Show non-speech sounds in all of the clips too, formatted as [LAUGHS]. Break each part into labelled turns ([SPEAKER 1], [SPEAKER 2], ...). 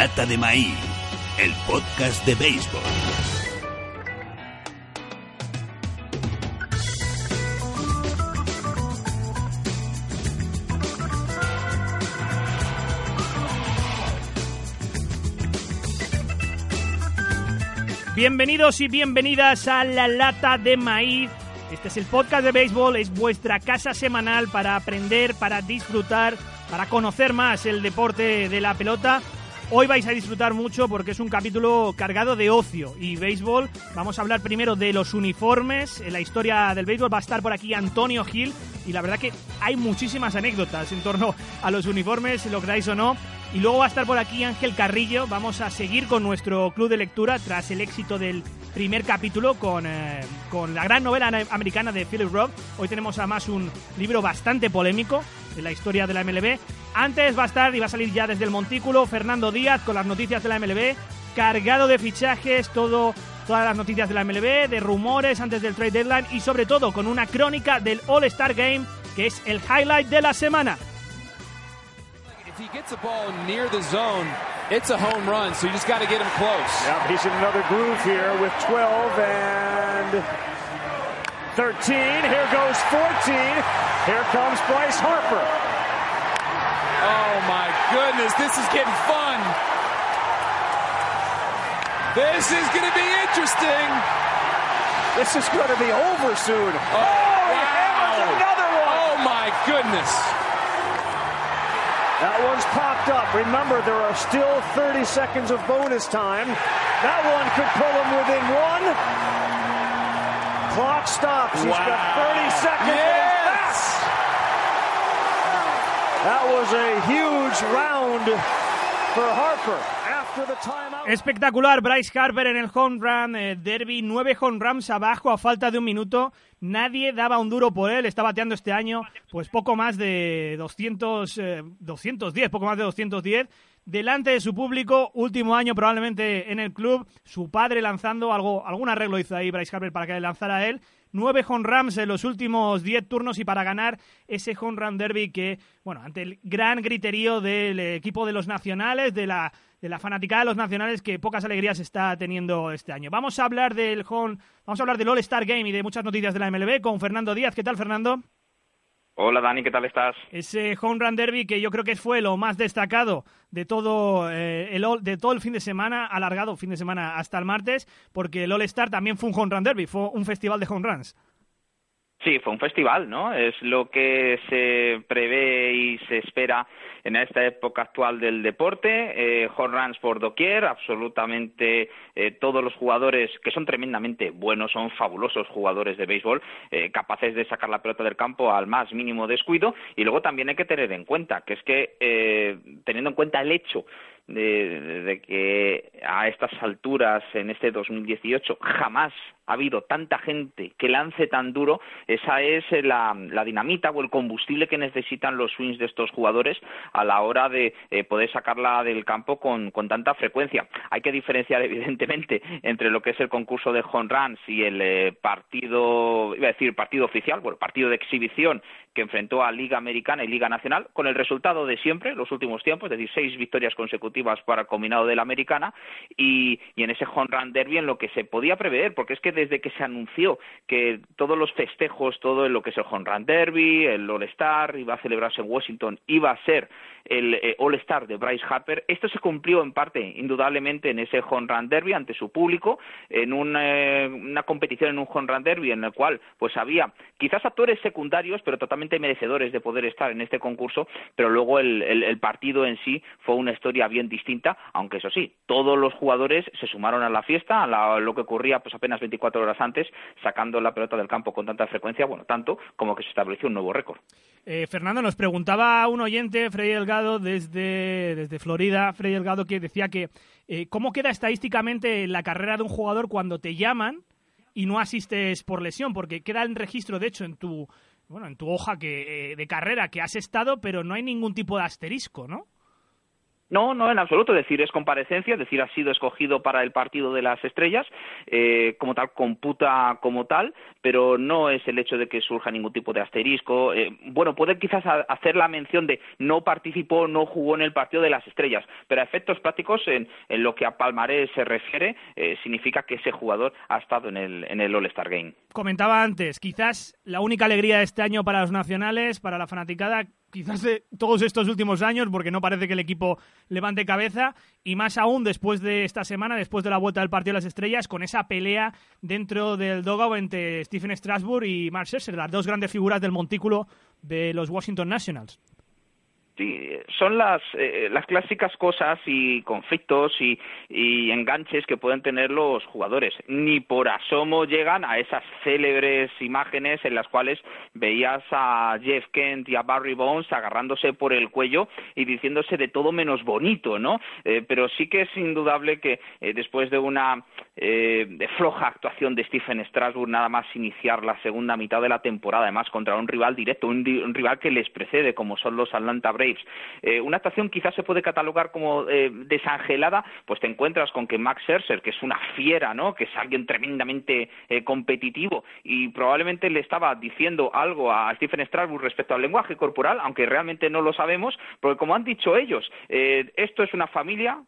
[SPEAKER 1] Lata de Maíz, el podcast de béisbol.
[SPEAKER 2] Bienvenidos y bienvenidas a La Lata de Maíz. Este es el podcast de béisbol, es vuestra casa semanal para aprender, para disfrutar, para conocer más el deporte de la pelota. Hoy vais a disfrutar mucho porque es un capítulo cargado de ocio y béisbol. Vamos a hablar primero de los uniformes. En la historia del béisbol va a estar por aquí Antonio Gil y la verdad que hay muchísimas anécdotas en torno a los uniformes, lo creáis o no. Y luego va a estar por aquí Ángel Carrillo. Vamos a seguir con nuestro club de lectura tras el éxito del primer capítulo con, eh, con la gran novela americana de Philip Roth. Hoy tenemos además un libro bastante polémico en la historia de la MLB. Antes va a estar y va a salir ya desde el montículo Fernando Díaz con las noticias de la MLB, cargado de fichajes, todo todas las noticias de la MLB, de rumores antes del trade deadline y sobre todo con una crónica del All-Star Game que es el highlight de la semana.
[SPEAKER 3] If he gets the ball near the zone, it's a home run, so you just got to get him close.
[SPEAKER 4] Yeah, he's in another groove here with 12 and 13. Here goes 14. Here comes Bryce Harper.
[SPEAKER 3] Oh my goodness, this is getting fun. This is going to be interesting.
[SPEAKER 4] This is going to be over soon.
[SPEAKER 3] Oh, oh
[SPEAKER 4] he
[SPEAKER 3] wow.
[SPEAKER 4] another one.
[SPEAKER 3] Oh my goodness.
[SPEAKER 4] That one's popped up. Remember, there are still 30 seconds of bonus time. That one could pull him within one. Clock stops. He's got
[SPEAKER 3] Wow.
[SPEAKER 4] 30 seconds.
[SPEAKER 3] Yes.
[SPEAKER 4] That was a huge round for Harper after the timeout.
[SPEAKER 2] Espectacular, Bryce Harper en el home run eh, derby, nueve home runs abajo a falta de un minuto. Nadie daba un duro por él, está bateando este año pues poco más de 200, eh, 210, poco más de 210. Delante de su público, último año probablemente en el club, su padre lanzando algo, algún arreglo hizo ahí Bryce Harper para que le lanzara a él. Nueve home runs en los últimos diez turnos y para ganar ese home run derby que, bueno, ante el gran griterío del equipo de los nacionales, de la, de la fanaticada de los nacionales que pocas alegrías está teniendo este año. Vamos a hablar del home, vamos a hablar del All-Star Game y de muchas noticias de la MLB con Fernando Díaz. ¿Qué tal, Fernando?
[SPEAKER 5] Hola Dani, ¿qué tal estás?
[SPEAKER 2] Ese home run derby que yo creo que fue lo más destacado de todo eh, el de todo el fin de semana, alargado fin de semana hasta el martes, porque el All Star también fue un home run derby, fue un festival de home runs.
[SPEAKER 5] Sí, fue un festival, ¿no? Es lo que se prevé y se espera en esta época actual del deporte. Eh, home runs por doquier, absolutamente eh, todos los jugadores que son tremendamente buenos, son fabulosos jugadores de béisbol, eh, capaces de sacar la pelota del campo al más mínimo descuido. Y luego también hay que tener en cuenta que es que, eh, teniendo en cuenta el hecho de, que a estas alturas, en este 2018, jamás ha habido tanta gente que lance tan duro, esa es la, la dinamita o el combustible que necesitan los swings de estos jugadores a la hora de eh, poder sacarla del campo con, con tanta frecuencia. Hay que diferenciar, [LAUGHS] evidentemente, entre lo que es el concurso de home runs y el eh, partido, iba a decir partido oficial, bueno, partido de exhibición que enfrentó a Liga Americana y Liga Nacional, con el resultado de siempre, los últimos tiempos, es decir, seis victorias consecutivas para el combinado de la Americana, y, y en ese home run derby en lo que se podía prever, porque es que desde que se anunció que todos los festejos, todo lo que es el home run derby, el All-Star, iba a celebrarse en Washington, iba a ser el eh, All-Star de Bryce Harper, esto se cumplió en parte, indudablemente, en ese home derby ante su público, en un, eh, una competición en un home derby en el cual pues había quizás actores secundarios, pero totalmente merecedores de poder estar en este concurso, pero luego el, el, el partido en sí fue una historia bien distinta, aunque eso sí, todos los jugadores se sumaron a la fiesta, a la- lo que ocurría pues apenas 24 horas antes, sacando la pelota del campo con tanta frecuencia, bueno, tanto como que se estableció un nuevo récord.
[SPEAKER 2] Eh, Fernando, nos preguntaba un oyente, Freddy Delgado, desde, desde Florida, Freddy Delgado, que decía que eh, cómo queda estadísticamente la carrera de un jugador cuando te llaman y no asistes por lesión, porque queda en registro, de hecho, en tu bueno, en tu hoja que, eh, de carrera que has estado, pero no hay ningún tipo de asterisco, ¿no?
[SPEAKER 5] No, no, en absoluto. Es decir, es comparecencia, es decir, ha sido escogido para el partido de las estrellas, eh, como tal, computa como tal, pero no es el hecho de que surja ningún tipo de asterisco. Eh, bueno, puede quizás hacer la mención de no participó, no jugó en el partido de las estrellas, pero a efectos prácticos, en, lo que a Palmarés se refiere, eh, significa que ese jugador ha estado en el, en el All-Star Game.
[SPEAKER 2] Comentaba antes, quizás la única alegría de este año para los nacionales, para la fanaticada, quizás de todos estos últimos años, porque no parece que el equipo levante cabeza, y más aún después de esta semana, después de la vuelta del partido de las estrellas, con esa pelea dentro del dogout entre Stephen Strasburg y Mark Scherzer, las dos grandes figuras del montículo de los Washington Nationals.
[SPEAKER 5] Sí, son las, eh, las clásicas cosas y conflictos y, y, enganches que pueden tener los jugadores. Ni por asomo llegan a esas célebres imágenes en las cuales veías a Jeff Kent y a Barry Bones agarrándose por el cuello y diciéndose de todo menos bonito, ¿no? Eh, pero sí que es indudable que eh, después de una de floja actuación de Stephen Strasburg, nada más iniciar la segunda mitad de la temporada, además contra un rival directo, un, un rival que les precede, como son los Atlanta Braves, eh, una actuación quizás se puede catalogar como eh, desangelada, pues te encuentras con que Max Scherzer, que es una fiera, ¿no? Que es alguien tremendamente eh, competitivo y probablemente le estaba diciendo algo a Stephen Strasburg respecto al lenguaje corporal, aunque realmente no lo sabemos, porque como han dicho ellos, esto es una familia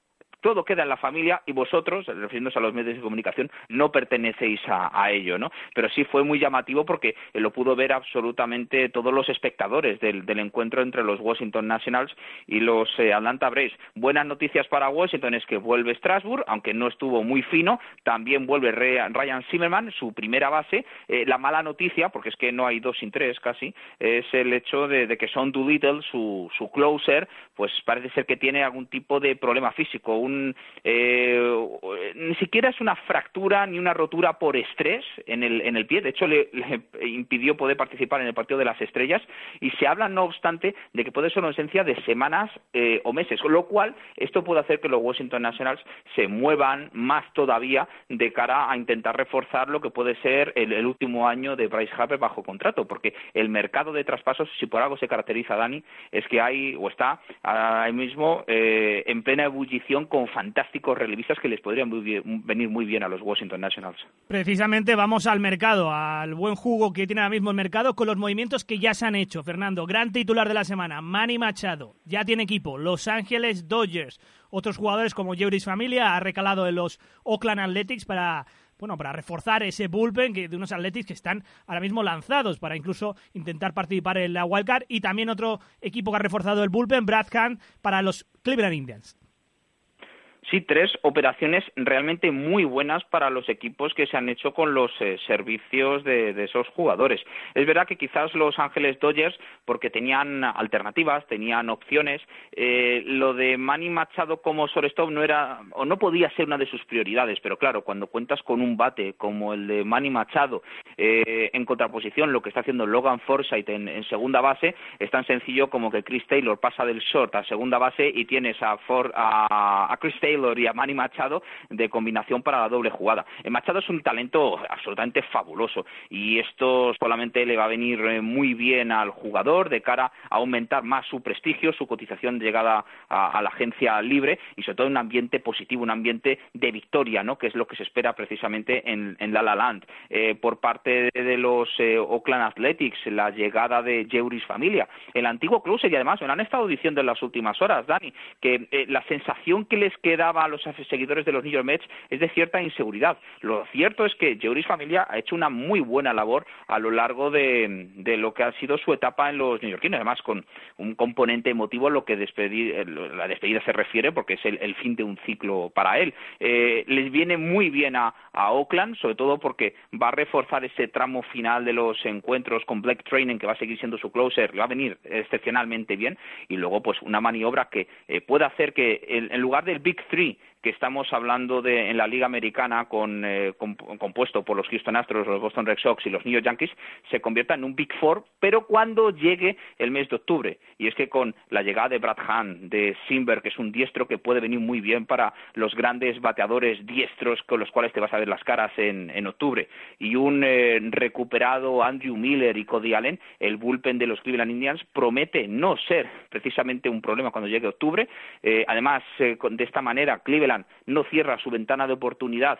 [SPEAKER 5] todo queda en la familia y vosotros, refiriéndose a los medios de comunicación, no pertenecéis a, ello, ¿no? Pero sí fue muy llamativo porque lo pudo ver absolutamente todos los espectadores del, encuentro entre los Washington Nationals y los eh, Atlanta Braves. Buenas noticias para Washington es que vuelve Strasbourg, aunque no estuvo muy fino, también vuelve Ryan Zimmerman, su primera base. Eh, la mala noticia, porque es que no hay dos sin tres casi, es el hecho de, que Son Doolittle, su, su closer, pues parece ser que tiene algún tipo de problema físico, eh, ni siquiera es una fractura ni una rotura por estrés en el, en el pie, de hecho le, impidió poder participar en el partido de las estrellas y se habla no obstante de que puede ser una ausencia de semanas eh, o meses, con lo cual esto puede hacer que los Washington Nationals se muevan más todavía de cara a intentar reforzar lo que puede ser el, último año de Bryce Harper bajo contrato, porque el mercado de traspasos, si por algo se caracteriza, Dani, es que hay o está ahora mismo eh, en plena ebullición con fantásticos relevistas que les podrían venir muy bien a los Washington Nationals.
[SPEAKER 2] Precisamente vamos al mercado, al buen jugo que tiene ahora mismo el mercado con los movimientos que ya se han hecho. Fernando, gran titular de la semana, Manny Machado, ya tiene equipo, Los Ángeles Dodgers. Otros jugadores como Jeuris Familia ha recalado en los Oakland Athletics para bueno, para reforzar ese bullpen que, de unos Athletics que están ahora mismo lanzados para incluso intentar participar en la wildcard y también otro equipo que ha reforzado el bullpen, Brad para los Cleveland Indians
[SPEAKER 5] sí, tres operaciones realmente muy buenas para los equipos que se han hecho con los eh, servicios de, esos jugadores. Es verdad que quizás los Ángeles Dodgers, porque tenían alternativas, tenían opciones, eh, lo de Manny Machado como shortstop no era o no podía ser una de sus prioridades, pero claro, cuando cuentas con un bate como el de Manny Machado eh, en contraposición, lo que está haciendo Logan Forsythe en, segunda base, es tan sencillo como que Chris Taylor pasa del short a segunda base y tienes a, a Chris Taylor y a Manny Machado de combinación para la doble jugada. Eh, Machado es un talento absolutamente fabuloso y esto solamente le va a venir eh, muy bien al jugador de cara a aumentar más su prestigio, su cotización de llegada a, la agencia libre y sobre todo un ambiente positivo, un ambiente de victoria, ¿no? que es lo que se espera precisamente en, La La Land. Eh, por parte de, los Oakland Athletics, la llegada de Jeuris Familia, el antiguo closer y además me lo han estado diciendo en las últimas horas, Dani, que la sensación que les queda a los seguidores de los New York Mets es de cierta inseguridad. Lo cierto es que Joris Familia ha hecho una muy buena labor a lo largo de, lo que ha sido su etapa en los neoyorquinos, además con un componente emotivo a lo que despedir, la despedida se refiere, porque es el, fin de un ciclo para él. Eh, les viene muy bien a, Oakland, sobre todo porque va a reforzar ese tramo final de los encuentros con Black Training, que va a seguir siendo su closer, va a venir excepcionalmente bien, y luego pues una maniobra que eh, puede hacer que en lugar del Big Three que estamos hablando de en la Liga Americana con, eh, compuesto por los Houston Astros, los Boston Red Sox y los New York Yankees se convierta en un Big Four, pero cuando llegue el mes de octubre. Y es que con la llegada de Brad Hahn, de Simber, que es un diestro que puede venir muy bien para los grandes bateadores diestros con los cuales te vas a ver las caras en, en octubre, y un eh, recuperado Andrew Miller y Cody Allen, el bullpen de los Cleveland Indians promete no ser precisamente un problema cuando llegue octubre. Eh, además, eh, de esta manera, Cleveland no cierra su ventana de oportunidad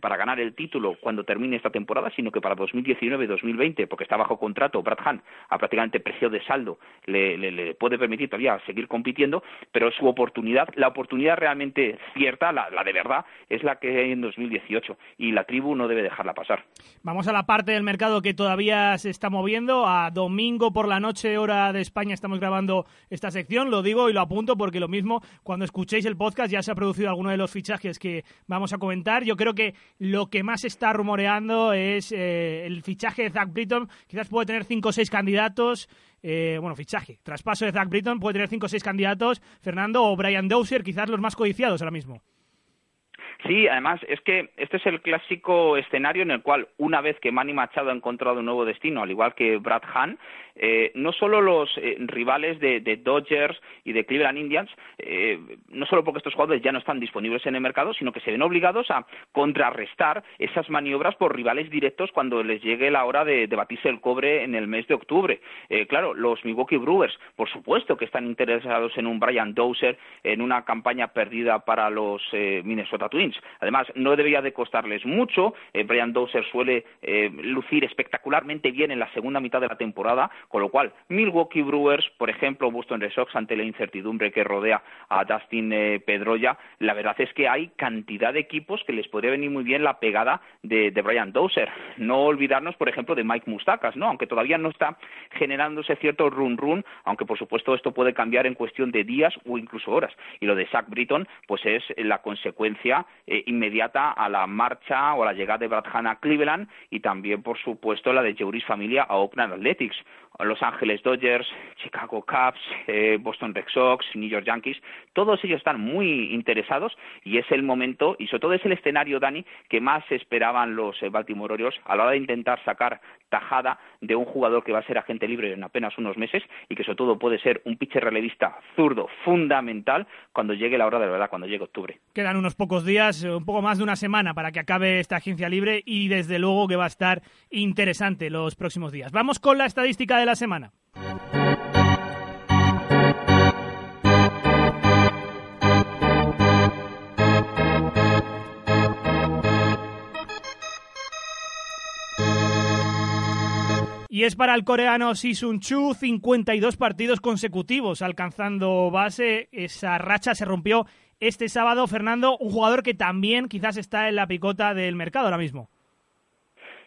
[SPEAKER 5] para ganar el título cuando termine esta temporada, sino que para 2019 y 2020, porque está bajo contrato, Brad Hahn a prácticamente precio de saldo le, puede permitir todavía seguir compitiendo, pero su oportunidad, la oportunidad realmente cierta, la, la de verdad, es la que hay en 2018 y la tribu no debe dejarla pasar.
[SPEAKER 2] Vamos a la parte del mercado que todavía se está moviendo. A domingo por la noche, hora de España, estamos grabando esta sección. Lo digo y lo apunto porque lo mismo, cuando escuchéis el podcast, ya se ha producido alguno de los fichajes que vamos a comentar. Yo creo que lo que más está rumoreando es eh, el fichaje de Zach Britton. Quizás puede tener cinco o seis candidatos. Eh, bueno, fichaje, traspaso de Zach Britton puede tener cinco o seis candidatos. Fernando o Brian Dozier, quizás los más codiciados ahora mismo.
[SPEAKER 5] Sí, además es que este es el clásico escenario en el cual una vez que Manny Machado ha encontrado un nuevo destino, al igual que Brad Hahn, eh, no solo los eh, rivales de, Dodgers y de Cleveland Indians, eh, no solo porque estos jugadores ya no están disponibles en el mercado, sino que se ven obligados a contrarrestar esas maniobras por rivales directos cuando les llegue la hora de, batirse el cobre en el mes de octubre. claro, los Milwaukee Brewers, por supuesto que están interesados en un Brian Dozer, en una campaña perdida para los Minnesota Twins. Además, no debería de costarles mucho. Brian Dozer suele lucir espectacularmente bien en la segunda mitad de la temporada, con lo cual, Milwaukee Brewers, por ejemplo, Boston Red Sox, ante la incertidumbre que rodea a Dustin eh, Pedroya, la verdad es que hay cantidad de equipos que les podría venir muy bien la pegada de, Brian Dozer. No olvidarnos, por ejemplo, de Mike Mustakas, ¿no? Aunque todavía no está generándose cierto run-run, aunque por supuesto esto puede cambiar en cuestión de días o incluso horas. Y lo de Zach Britton, pues es la consecuencia eh, inmediata a la marcha o a la llegada de Brad Hanna a Cleveland y también, por supuesto, la de Jeuris Familia a Oakland Athletics. Los Ángeles Dodgers, Chicago Cubs, eh, Boston Red Sox, New York Yankees, todos ellos están muy interesados y es el momento y sobre todo es el escenario, Dani, que más esperaban los eh, Baltimore Orioles a la hora de intentar sacar tajada de un jugador que va a ser agente libre en apenas unos meses y que sobre todo puede ser un pitcher relevista zurdo fundamental cuando llegue la hora de la verdad, cuando llegue octubre.
[SPEAKER 2] Quedan unos pocos días, eh, un poco más de una semana para que acabe esta agencia libre y desde luego que va a estar interesante los próximos días. Vamos con la estadística de la semana. Y es para el coreano Sisun Chu 52 partidos consecutivos alcanzando base. Esa racha se rompió este sábado. Fernando, un jugador que también quizás está en la picota del mercado ahora mismo.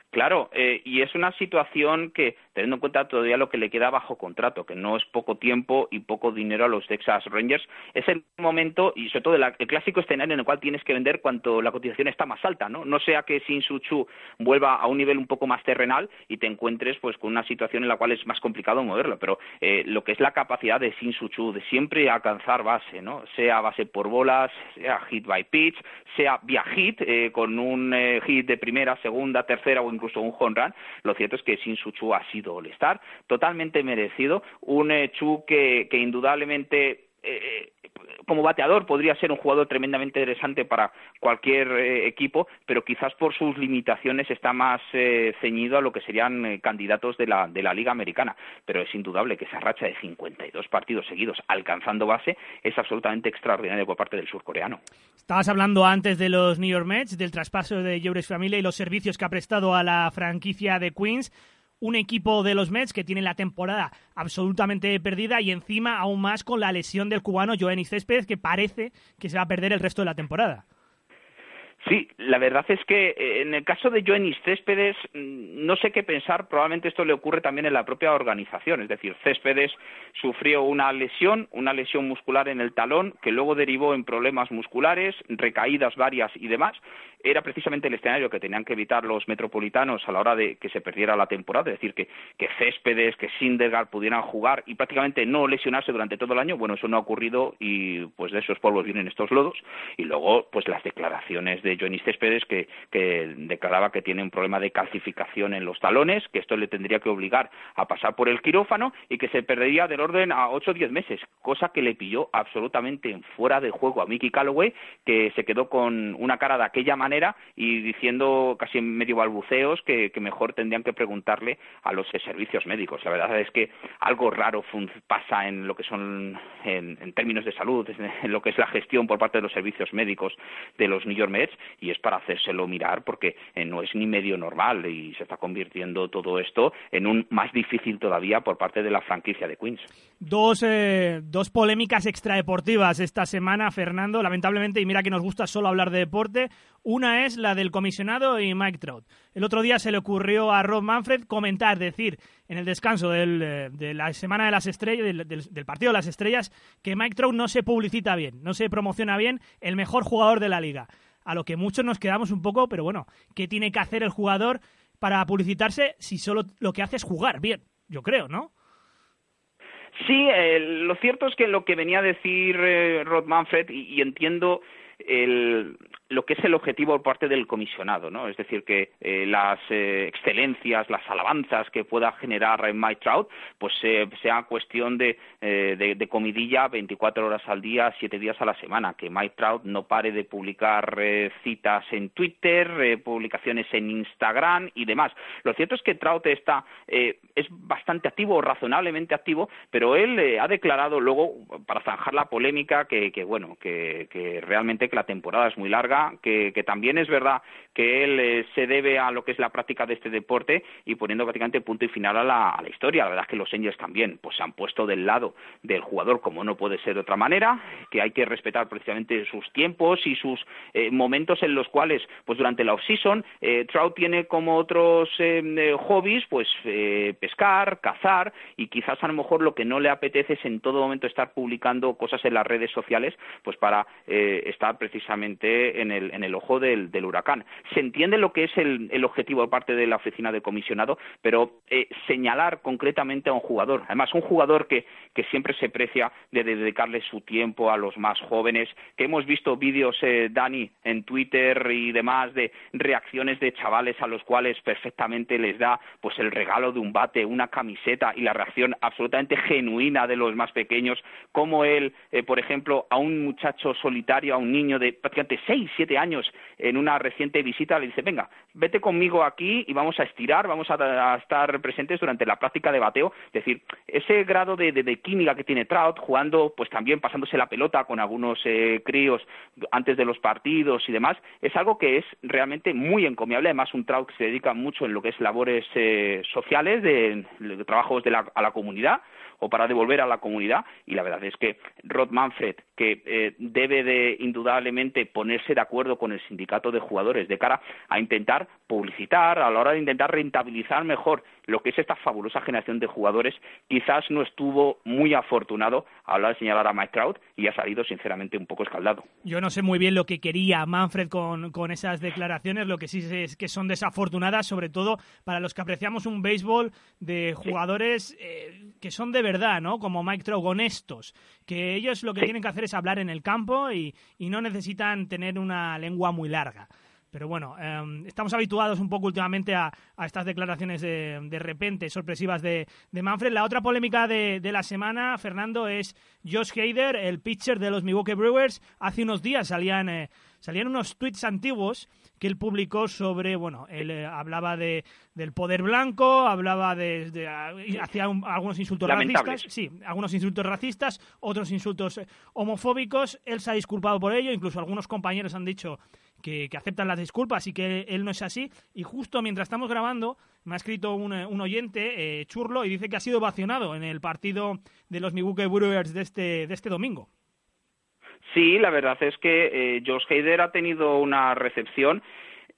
[SPEAKER 5] Claro, eh, y es una situación que, teniendo en cuenta todavía lo que le queda bajo contrato, que no es poco tiempo y poco dinero a los Texas Rangers, es el momento y sobre todo el, clásico escenario en el cual tienes que vender cuando la cotización está más alta, ¿no? No sea que Sin Chu vuelva a un nivel un poco más terrenal y te encuentres pues con una situación en la cual es más complicado moverlo, pero eh, lo que es la capacidad de Sin Chu de siempre alcanzar base, ¿no? Sea base por bolas, sea hit by pitch, sea vía hit, eh, con un hit de primera, segunda, tercera o incluso un home run, lo cierto es que Sin Su Chu ha sido all-star, totalmente merecido, un eh, Chu que, que indudablemente eh, como bateador podría ser un jugador tremendamente interesante para cualquier eh, equipo, pero quizás por sus limitaciones está más eh, ceñido a lo que serían eh, candidatos de la, de la Liga Americana. Pero es indudable que esa racha de 52 partidos seguidos alcanzando base es absolutamente extraordinaria por parte del surcoreano.
[SPEAKER 2] Estabas hablando antes de los New York Mets, del traspaso de Jeuris Familia y los servicios que ha prestado a la franquicia de Queens un equipo de los Mets que tiene la temporada absolutamente perdida y encima aún más con la lesión del cubano Joenny Céspedes que parece que se va a perder el resto de la temporada.
[SPEAKER 5] Sí, la verdad es que eh, en el caso de Joenis Céspedes mm, no sé qué pensar, probablemente esto le ocurre también en la propia organización, es decir, Céspedes sufrió una lesión, una lesión muscular en el talón que luego derivó en problemas musculares, recaídas varias y demás. Era precisamente el escenario que tenían que evitar los metropolitanos a la hora de que se perdiera la temporada, es decir, que, que Céspedes, que Sindegar pudieran jugar y prácticamente no lesionarse durante todo el año. Bueno, eso no ha ocurrido y pues de esos polvos vienen estos lodos. Y luego, pues las declaraciones de Johnny Céspedes que, declaraba que tiene un problema de calcificación en los talones, que esto le tendría que obligar a pasar por el quirófano y que se perdería del orden a ocho o diez meses, cosa que le pilló absolutamente fuera de juego a Mickey Calloway, que se quedó con una cara de aquella manera y diciendo casi en medio balbuceos que, mejor tendrían que preguntarle a los servicios médicos. La verdad es que algo raro pasa en lo que son, en, en términos de salud, en lo que es la gestión por parte de los servicios médicos de los New York Mets y es para hacérselo mirar porque eh, no es ni medio normal y se está convirtiendo todo esto en un más difícil todavía por parte de la franquicia de Queens.
[SPEAKER 2] Dos, eh, dos polémicas extradeportivas esta semana, Fernando, lamentablemente, y mira que nos gusta solo hablar de deporte. Una es la del comisionado y Mike Trout. El otro día se le ocurrió a Rob Manfred comentar, decir, en el descanso del, eh, de la semana de las estrellas, del, del, partido de las estrellas, que Mike Trout no se publicita bien, no se promociona bien, el mejor jugador de la liga a lo que muchos nos quedamos un poco, pero bueno, ¿qué tiene que hacer el jugador para publicitarse si solo lo que hace es jugar bien? Yo creo, ¿no?
[SPEAKER 5] Sí, lo cierto es que lo que venía a decir eh, Rod Manfred, y, entiendo el, lo que es el objetivo por parte del comisionado, ¿no? Es decir, que eh, las eh, excelencias, las alabanzas que pueda generar Mike Trout, pues eh, sea cuestión de, de, comidilla 24 horas al día, 7 días a la semana, que Mike Trout no pare de publicar citas en Twitter, publicaciones en Instagram y demás. Lo cierto es que Trout está es bastante activo, razonablemente activo, pero él ha declarado luego para zanjar la polémica que, que bueno, que, que realmente que la temporada es muy larga que, también es verdad que él eh, se debe a lo que es la práctica de este deporte y poniendo prácticamente punto y final a la, historia. La verdad es que los Angels también pues se han puesto del lado del jugador como no puede ser de otra manera, que hay que respetar precisamente sus tiempos y sus eh, momentos en los cuales pues durante la off-season eh, Trout tiene como otros hobbies pues pescar, cazar y quizás a lo mejor lo que no le apetece es en todo momento estar publicando cosas en las redes sociales pues para estar precisamente en en el, ojo del, huracán. Se entiende lo que es el, objetivo por parte de la oficina de comisionado, pero eh, señalar concretamente a un jugador, además un jugador que, siempre se precia de, dedicarle su tiempo a los más jóvenes, que hemos visto vídeos, eh, Dani, en Twitter y demás, de reacciones de chavales a los cuales perfectamente les da pues el regalo de un bate, una camiseta y la reacción absolutamente genuina de los más pequeños, como él, eh, por ejemplo, a un muchacho solitario, a un niño de prácticamente seis, siete años en una reciente visita, le dice, venga, vete conmigo aquí y vamos a estirar, vamos a, estar presentes durante la práctica de bateo. Es decir, ese grado de, química que tiene Trout, jugando, pues también pasándose la pelota con algunos eh, críos antes de los partidos y demás, es algo que es realmente muy encomiable. Además, un Trout que se dedica mucho en lo que es labores eh, sociales, de, trabajos de a la comunidad o para devolver a la comunidad. Y la verdad es que Rod Manfred, que eh, debe de indudablemente ponerse de acuerdo con el sindicato de jugadores de cara a intentar publicitar, a la hora de intentar rentabilizar mejor lo que es esta fabulosa generación de jugadores, quizás no estuvo muy afortunado a la hora de señalar a Mike Trout y ha salido sinceramente un poco escaldado.
[SPEAKER 2] Yo no sé muy bien lo que quería Manfred con, con esas declaraciones, lo que sí sé es que son desafortunadas, sobre todo para los que apreciamos un béisbol de jugadores eh, que son de verdad, ¿no? Como Mike Trout, honestos, que ellos lo que tienen que hacer es hablar en el campo y, y no necesitan tener una lengua muy larga. Pero bueno, em, estamos habituados un poco últimamente a, estas declaraciones de, de, repente sorpresivas de, de, Manfred. La otra polémica de, la semana, Fernando, es Josh Hader, el pitcher de los Milwaukee Brewers. Hace unos días salían, eh, salían unos tweets antiguos que él publicó sobre, bueno, él eh, hablaba de, del poder blanco, hablaba de, hacía algunos insultos racistas, sí, algunos insultos racistas, otros insultos eh, homofóbicos. Él se ha disculpado por ello, incluso algunos compañeros han dicho que, aceptan las disculpas y que él no es así. Y justo mientras estamos grabando, me ha escrito un, eh, oyente, eh, Churlo, y dice que ha sido vacionado en el partido de los Milwaukee Brewers de este, de este domingo.
[SPEAKER 5] Sí, la verdad es que eh, Josh Hader ha tenido una recepción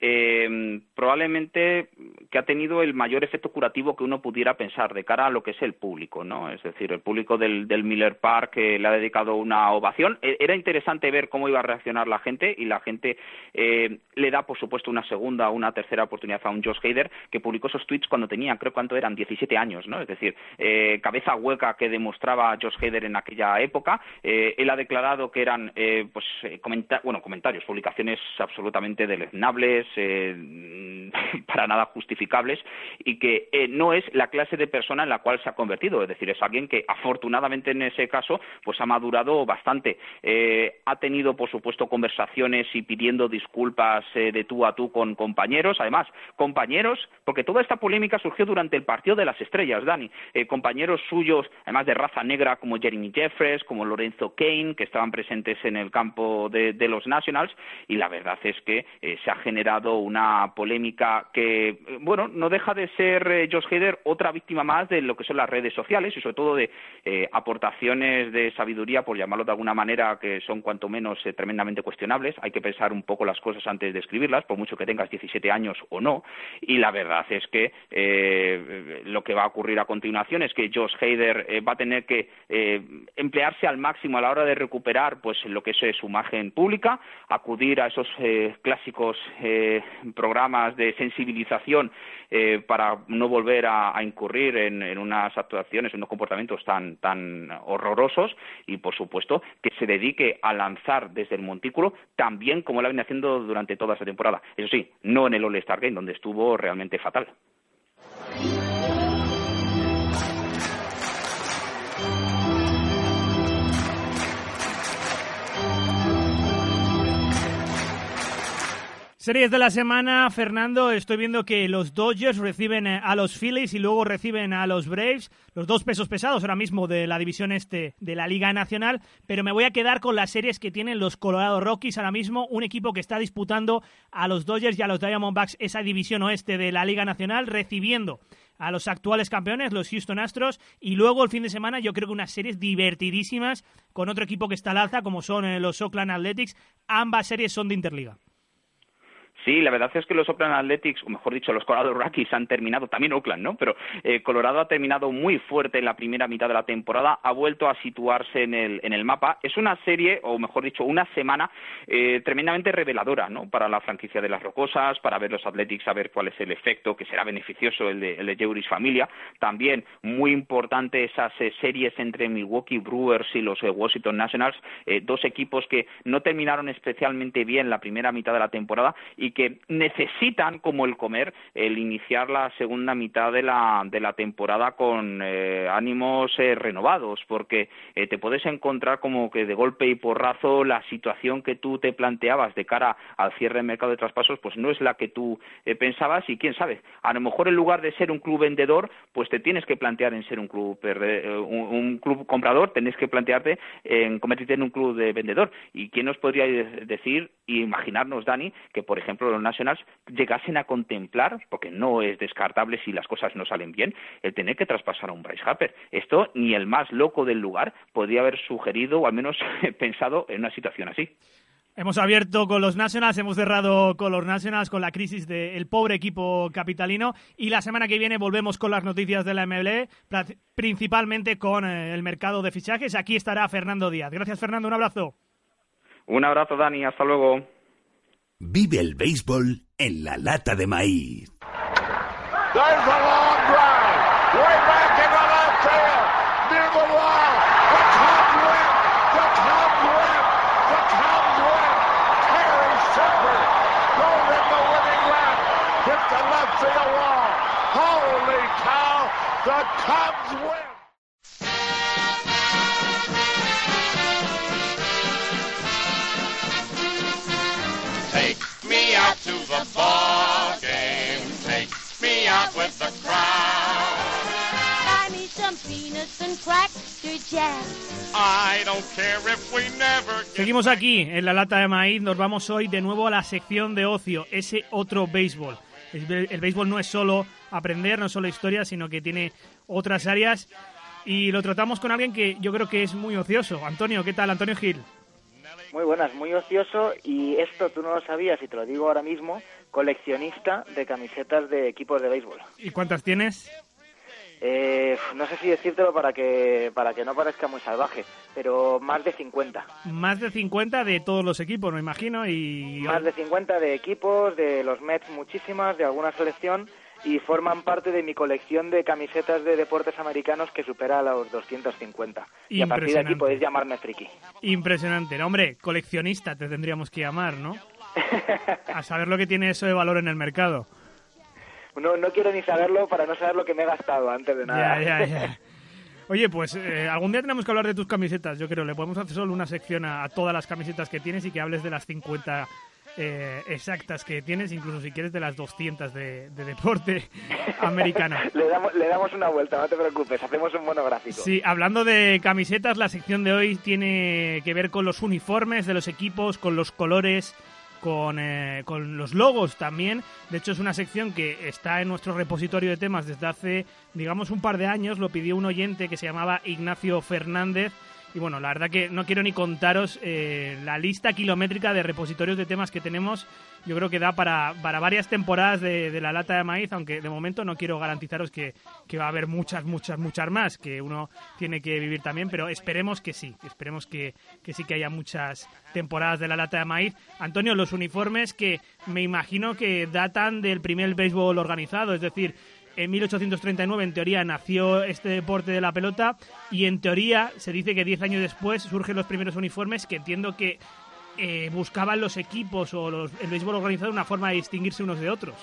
[SPEAKER 5] eh, probablemente que ha tenido el mayor efecto curativo que uno pudiera pensar de cara a lo que es el público, ¿no? Es decir, el público del, Miller Park eh, le ha dedicado una ovación. E, era interesante ver cómo iba a reaccionar la gente y la gente eh, le da, por supuesto, una segunda o una tercera oportunidad a un Josh Hader que publicó esos tweets cuando tenía, creo cuánto eran, 17 años, ¿no? Es decir, eh, cabeza hueca que demostraba Josh Hader en aquella época. él ha declarado que eran, pues, bueno, comentarios, publicaciones absolutamente deleznables, eh, [LAUGHS] para nada justificables y que eh, no es la clase de persona en la cual se ha convertido. Es decir, es alguien que afortunadamente en ese caso pues ha madurado bastante. Eh, ha tenido, por supuesto, conversaciones y pidiendo disculpas de tú a tú con compañeros. Además, compañeros, porque toda esta polémica surgió durante el partido de las estrellas, Dani. compañeros suyos, además de raza negra, como Jeremy Jeffres, como Lorenzo Kane, que estaban presentes en el campo de los Nationals. Y la verdad es que se ha generado una polémica que, bueno, no deja de ser eh, Josh otra víctima más de lo que son las redes sociales y sobre todo de eh, aportaciones de sabiduría, por llamarlo de alguna manera, que son cuanto menos eh, tremendamente cuestionables. Hay que pensar un poco las cosas antes de escribirlas, por mucho que tengas 17 años o no. Y la verdad es que lo que va a ocurrir a continuación es que Josh Hader va a tener que emplearse al máximo a la hora de recuperar pues lo que es su imagen pública, acudir a esos clásicos programas de sensibilización eh, para no volver a, incurrir en, unas actuaciones, en unos comportamientos tan, tan horrorosos y, por supuesto, que se dedique a lanzar desde el montículo también como lo ha venido haciendo durante toda esta temporada. Eso sí, no en el All-Star Game, donde estuvo realmente fatal.
[SPEAKER 2] Series de la semana, Fernando, estoy viendo que los Dodgers reciben eh, a los Phillies y luego reciben a los Braves, los dos pesos pesados ahora mismo de la división este de la Liga Nacional, pero me voy a quedar con las series que tienen los Colorado Rockies ahora mismo, un equipo que está disputando a los Dodgers y a los Diamondbacks esa división oeste de la Liga Nacional, recibiendo a los actuales campeones, los Houston Astros, y luego el fin de semana yo creo que unas series divertidísimas con otro equipo que está al alza, como son eh, los Oakland Athletics. Ambas series son de Interliga.
[SPEAKER 5] Sí, la verdad es que los Oakland Athletics, o mejor dicho, los Colorado Rockies han terminado, también Oakland, ¿no? Pero eh, Colorado ha terminado muy fuerte en la primera mitad de la temporada, ha vuelto a situarse en el, en el mapa. Es una serie, o mejor dicho, una semana eh, tremendamente reveladora, ¿no? Para la franquicia de las Rocosas, para ver los Athletics, a ver cuál es el efecto que será beneficioso el de, el de Jeuris Familia. También muy importante esas eh, series entre Milwaukee Brewers y los Washington Nationals, dos equipos que no terminaron especialmente bien la primera mitad de la temporada y que necesitan, como el comer, el iniciar la segunda mitad de la, de la temporada con eh, ánimos eh, renovados, porque eh, te puedes encontrar como que de golpe y porrazo la situación que tú te planteabas de cara al cierre del mercado de traspasos, pues no es la que tú pensabas y quién sabe, a lo mejor en lugar de ser un club vendedor, pues te tienes que plantear en ser un club, un, club comprador, tenés que plantearte en convertirte en un club de vendedor. ¿Y quién nos podría decir y imaginarnos, Dani, que por ejemplo los Nationals llegasen a contemplar, porque no es descartable si las cosas no salen bien, el tener que traspasar a un Bryce Harper. Esto ni el más loco del lugar podría haber sugerido o al menos [LAUGHS] pensado en una situación así.
[SPEAKER 2] Hemos abierto con los Nationals, hemos cerrado con los Nationals, con la crisis del pobre equipo capitalino y la semana que viene volvemos con las noticias de la MLE, principalmente con eh, el mercado de fichajes. Aquí estará Fernando Díaz. Gracias Fernando, un abrazo.
[SPEAKER 5] Un abrazo Dani, hasta luego.
[SPEAKER 1] Vive el béisbol en la lata de maíz.
[SPEAKER 6] There's a long drive. Way back in the left field. Near the wall. The Cubs win.
[SPEAKER 2] Seguimos aquí en la lata de maíz. Nos vamos hoy de nuevo a la sección de ocio, ese otro béisbol. El, béisbol no es solo aprender, no es solo historia, sino que tiene otras áreas. Y lo tratamos con alguien que yo creo que es muy ocioso. Antonio, ¿qué tal? Antonio Gil.
[SPEAKER 7] Muy buenas, muy ocioso y esto tú no lo sabías y te lo digo ahora mismo, coleccionista de camisetas de equipos de béisbol.
[SPEAKER 2] ¿Y cuántas tienes?
[SPEAKER 7] Eh, no sé si decírtelo para que para que no parezca muy salvaje, pero más de 50.
[SPEAKER 2] Más de 50 de todos los equipos, me imagino, y...
[SPEAKER 7] Más de 50 de equipos, de los Mets muchísimas, de alguna selección y forman parte de mi colección de camisetas de deportes americanos que supera los 250. Y a partir de aquí podéis llamarme friki.
[SPEAKER 2] Impresionante. No, hombre, coleccionista te tendríamos que llamar, ¿no? [LAUGHS] a saber lo que tiene eso de valor en el mercado.
[SPEAKER 7] No, no quiero ni saberlo para no saber lo que me he gastado antes de nada.
[SPEAKER 2] Ya, ya, ya. [LAUGHS] Oye, pues eh, algún día tenemos que hablar de tus camisetas, yo creo. Le podemos hacer solo una sección a, a todas las camisetas que tienes y que hables de las 50 eh, exactas que tienes, incluso si quieres de las 200 de, de deporte [LAUGHS] americano.
[SPEAKER 7] le, damos, le damos una vuelta, no te preocupes, hacemos un monográfico.
[SPEAKER 2] Sí, hablando de camisetas, la sección de hoy tiene que ver con los uniformes de los equipos, con los colores, con, eh, con los logos también. De hecho, es una sección que está en nuestro repositorio de temas desde hace, digamos, un par de años. Lo pidió un oyente que se llamaba Ignacio Fernández y bueno, la verdad que no quiero ni contaros eh, la lista kilométrica de repositorios de temas que tenemos. Yo creo que da para, para varias temporadas de, de, la lata de maíz, aunque de momento no quiero garantizaros que, que, va a haber muchas, muchas, muchas más, que uno tiene que vivir también, pero esperemos que sí, esperemos que, que sí que haya muchas temporadas de la lata de maíz. Antonio, los uniformes que me imagino que datan del primer béisbol organizado, es decir, en 1839 en teoría nació este deporte de la pelota y en teoría se dice que 10 años después surgen los primeros uniformes que entiendo que eh, buscaban los equipos o los, el béisbol organizado una forma de distinguirse unos de otros.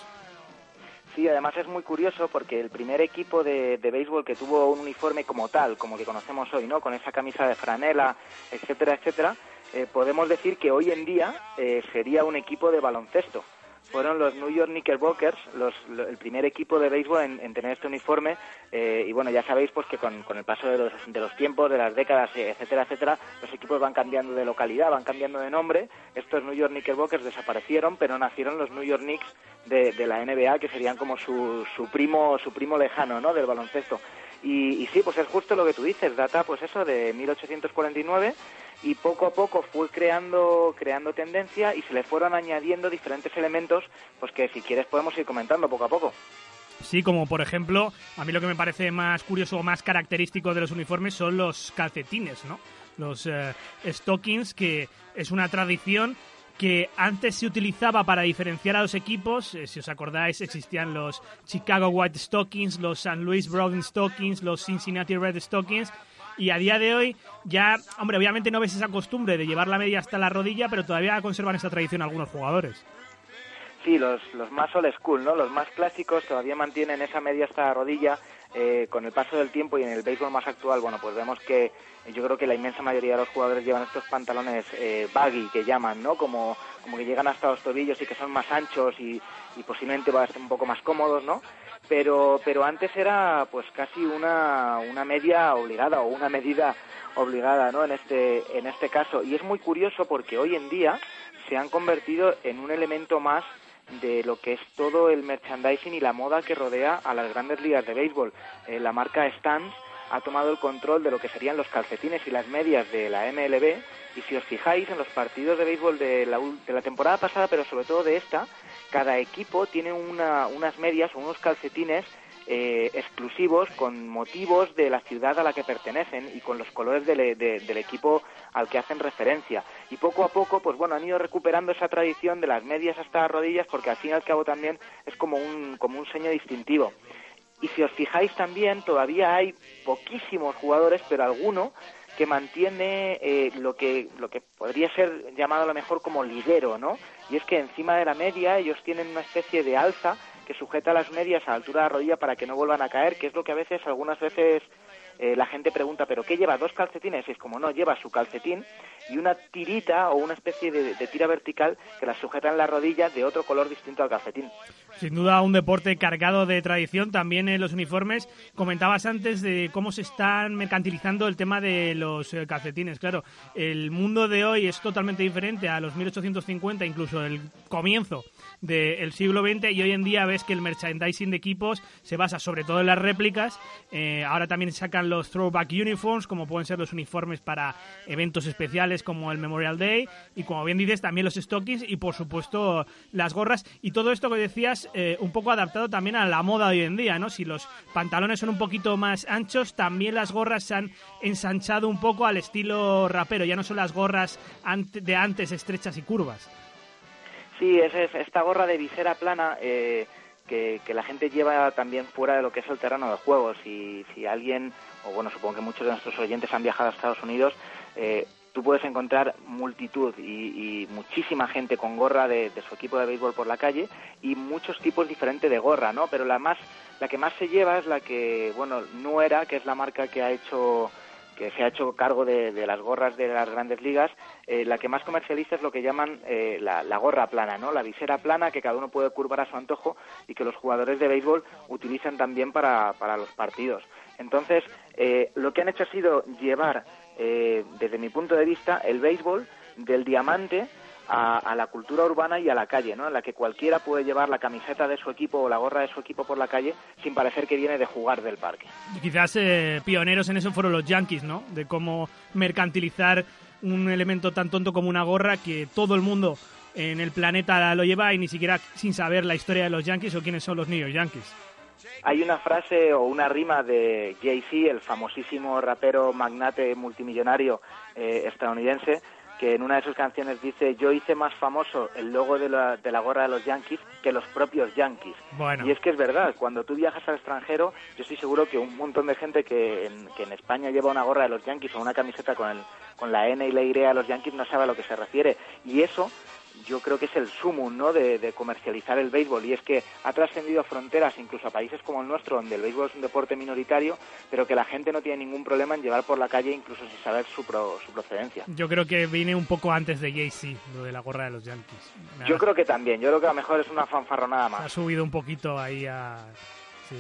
[SPEAKER 7] Sí, además es muy curioso porque el primer equipo de, de, béisbol que tuvo un uniforme como tal, como que conocemos hoy, ¿no? Con esa camisa de franela, etcétera, etcétera, eh, podemos decir que hoy en día eh, sería un equipo de baloncesto fueron los New York Knickerbockers, los, el primer equipo de béisbol en, en tener este uniforme. Eh, y bueno, ya sabéis pues que con, con el paso de los, de los, tiempos, de las décadas, etcétera, etcétera, los equipos van cambiando de localidad, van cambiando de nombre. Estos New York Knickerbockers desaparecieron, pero nacieron los New York Knicks de, de la NBA, que serían como su, su primo su primo lejano, ¿no? Del baloncesto. Y, y sí, pues es justo lo que tú dices, data pues eso de 1849 y poco a poco fue creando creando tendencia y se le fueron añadiendo diferentes elementos pues que si quieres podemos ir comentando poco a poco.
[SPEAKER 2] Sí, como por ejemplo, a mí lo que me parece más curioso o más característico de los uniformes son los calcetines, ¿no? Los eh, stockings, que es una tradición que antes se utilizaba para diferenciar a los equipos. Eh, si os acordáis, existían los Chicago White Stockings, los San Luis Brown Stockings, los Cincinnati Red Stockings. Y a día de hoy ya, hombre, obviamente no ves esa costumbre de llevar la media hasta la rodilla, pero todavía conservan esa tradición algunos jugadores.
[SPEAKER 7] Sí, los, los más old school, ¿no? Los más clásicos todavía mantienen esa media hasta la rodilla. Eh, con el paso del tiempo y en el béisbol más actual, bueno, pues vemos que yo creo que la inmensa mayoría de los jugadores llevan estos pantalones eh, baggy que llaman, ¿no? Como, como que llegan hasta los tobillos y que son más anchos y, y posiblemente van a ser un poco más cómodos, ¿no? Pero, pero antes era pues casi una, una media obligada o una medida obligada, ¿no? En este, en este caso. Y es muy curioso porque hoy en día se han convertido en un elemento más de lo que es todo el merchandising y la moda que rodea a las grandes ligas de béisbol. Eh, la marca Stans ha tomado el control de lo que serían los calcetines y las medias de la MLB y si os fijáis en los partidos de béisbol de la, de la temporada pasada, pero sobre todo de esta, cada equipo tiene una, unas medias o unos calcetines eh, exclusivos con motivos de la ciudad a la que pertenecen y con los colores de, de, del equipo al que hacen referencia. Y poco a poco, pues bueno, han ido recuperando esa tradición de las medias hasta las rodillas porque al fin y al cabo también es como un, como un seño distintivo. Y si os fijáis también, todavía hay poquísimos jugadores, pero alguno que mantiene eh, lo que lo que podría ser llamado a lo mejor como lidero, ¿no? Y es que encima de la media ellos tienen una especie de alza que sujeta las medias a la altura de la rodilla para que no vuelvan a caer, que es lo que a veces, algunas veces eh, la gente pregunta, ¿pero qué lleva? ¿Dos calcetines? Y es como no, lleva su calcetín y una tirita o una especie de, tira vertical que la sujeta en la rodilla de otro color distinto al calcetín.
[SPEAKER 2] Sin duda un deporte cargado de tradición, también en los uniformes. Comentabas antes de cómo se están mercantilizando el tema de los eh, calcetines. Claro, el mundo de hoy es totalmente diferente a los 1850, incluso el comienzo del siglo XX y hoy en día ves que el merchandising de equipos se basa sobre todo en las réplicas. Eh, ahora también sacan los throwback uniforms, como pueden ser los uniformes para eventos especiales como el Memorial Day y como bien dices también los stockings y por supuesto las gorras y todo esto que decías eh, un poco adaptado también a la moda hoy en día, ¿no? Si los pantalones son un poquito más anchos, también las gorras se han ensanchado un poco al estilo rapero, ya no son las gorras de antes estrechas y curvas.
[SPEAKER 7] Sí, es, esta gorra de visera plana eh, que, la gente lleva también fuera de lo que es el terreno de juego. Si, si alguien, o bueno, supongo que muchos de nuestros oyentes han viajado a Estados Unidos, eh, tú puedes encontrar multitud y, muchísima gente con gorra de, de, su equipo de béisbol por la calle y muchos tipos diferentes de gorra, ¿no? Pero la más, la que más se lleva es la que, bueno, Nuera, que es la marca que ha hecho que se ha hecho cargo de, las gorras de las grandes ligas, eh, la que más comercializa es lo que llaman eh, la, gorra plana, ¿no? La visera plana que cada uno puede curvar a su antojo y que los jugadores de béisbol utilizan también para, para los partidos. Entonces, eh, lo que han hecho ha sido llevar, desde mi punto de vista, el béisbol del diamante a, la cultura urbana y a la calle, ¿no? En la que cualquiera puede llevar la camiseta de su equipo o la gorra de su equipo por la calle sin parecer que viene de jugar del parque.
[SPEAKER 2] Y quizás eh, pioneros en eso fueron los Yankees, ¿no? De cómo mercantilizar un elemento tan tonto como una gorra que todo el mundo en el planeta lo lleva y ni siquiera sin saber la historia de los Yankees o quiénes son los York Yankees.
[SPEAKER 7] Hay una frase o una rima de Jay-Z, el famosísimo rapero magnate multimillonario eh, estadounidense, que en una de sus canciones dice yo hice más famoso el logo de la, de la gorra de los Yankees que los propios Yankees. Y es que es verdad, cuando tú viajas al extranjero, yo estoy seguro que un montón de gente que en, que en España lleva una gorra de los Yankees o una camiseta con, el, con la N y la Y de los Yankees no sabe a lo que se refiere. Y eso yo creo que es el sumum ¿no? de, comercializar el béisbol y es que ha trascendido fronteras incluso a países como el nuestro donde el béisbol es un deporte minoritario pero que la gente no tiene ningún problema en llevar por la calle incluso sin saber su, su procedencia.
[SPEAKER 2] Yo creo que viene un poco antes de Jay-Z, lo de la gorra de los Yankees.
[SPEAKER 7] Yo creo que también, yo creo que a lo mejor es una fanfarronada más.
[SPEAKER 2] Ha subido un poquito ahí a...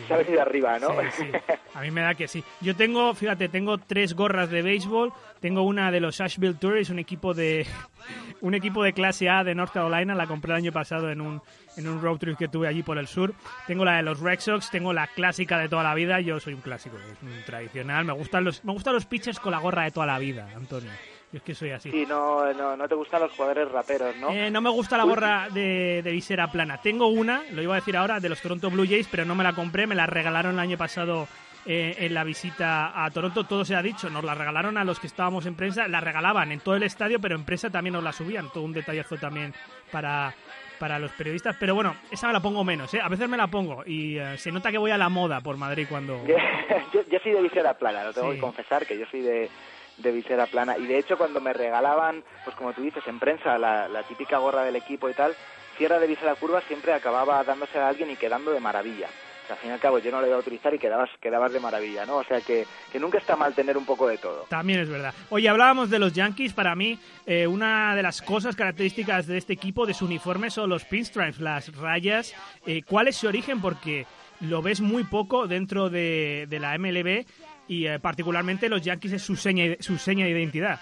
[SPEAKER 7] Se ha venido arriba, ¿no?
[SPEAKER 2] Sí, sí. A mí me da que sí. Yo tengo, fíjate, tengo tres gorras de béisbol. Tengo una de los Asheville Tours, un equipo de [LAUGHS] un equipo de clase A de North Carolina. La compré el año pasado en un, en un road trip que tuve allí por el sur. Tengo la de los Red Sox, tengo la clásica de toda la vida. Yo soy un clásico, es un tradicional. Me gustan los, me gustan los pitchers con la gorra de toda la vida, Antonio. Yo es que soy así.
[SPEAKER 7] Sí, no, no, no te gustan los jugadores raperos, ¿no?
[SPEAKER 2] Eh, no me gusta la gorra de, de, visera plana. Tengo una, lo iba a decir ahora, de los Toronto Blue Jays, pero no me la compré. Me la regalaron el año pasado eh, en la visita a Toronto. Todo se ha dicho, nos la regalaron a los que estábamos en prensa. La regalaban en todo el estadio, pero en prensa también nos la subían. Todo un detallazo también para, para los periodistas, pero bueno, esa me la pongo menos, ¿eh? A veces me la pongo y eh, se nota que voy a la moda por Madrid cuando... [LAUGHS]
[SPEAKER 7] yo, yo soy de visera plana, lo tengo que confesar, que yo soy de, de visera plana. Y de hecho, cuando me regalaban, pues como tú dices, en prensa, la, típica gorra del equipo y tal, si era de visera curva, siempre acababa dándose a alguien y quedando de maravilla. O sea, al fin y al cabo yo no lo iba a utilizar y quedabas, quedabas de maravilla, ¿no? O sea que, que nunca está mal tener un poco de todo.
[SPEAKER 2] También es verdad. Oye, hablábamos de los Yankees. Para mí, eh, una de las cosas características de este equipo, de su uniforme, son los pinstripes, las rayas. Eh, ¿Cuál es su origen? Porque lo ves muy poco dentro de, de la MLB y eh, particularmente los Yankees es su seña, su seña de identidad.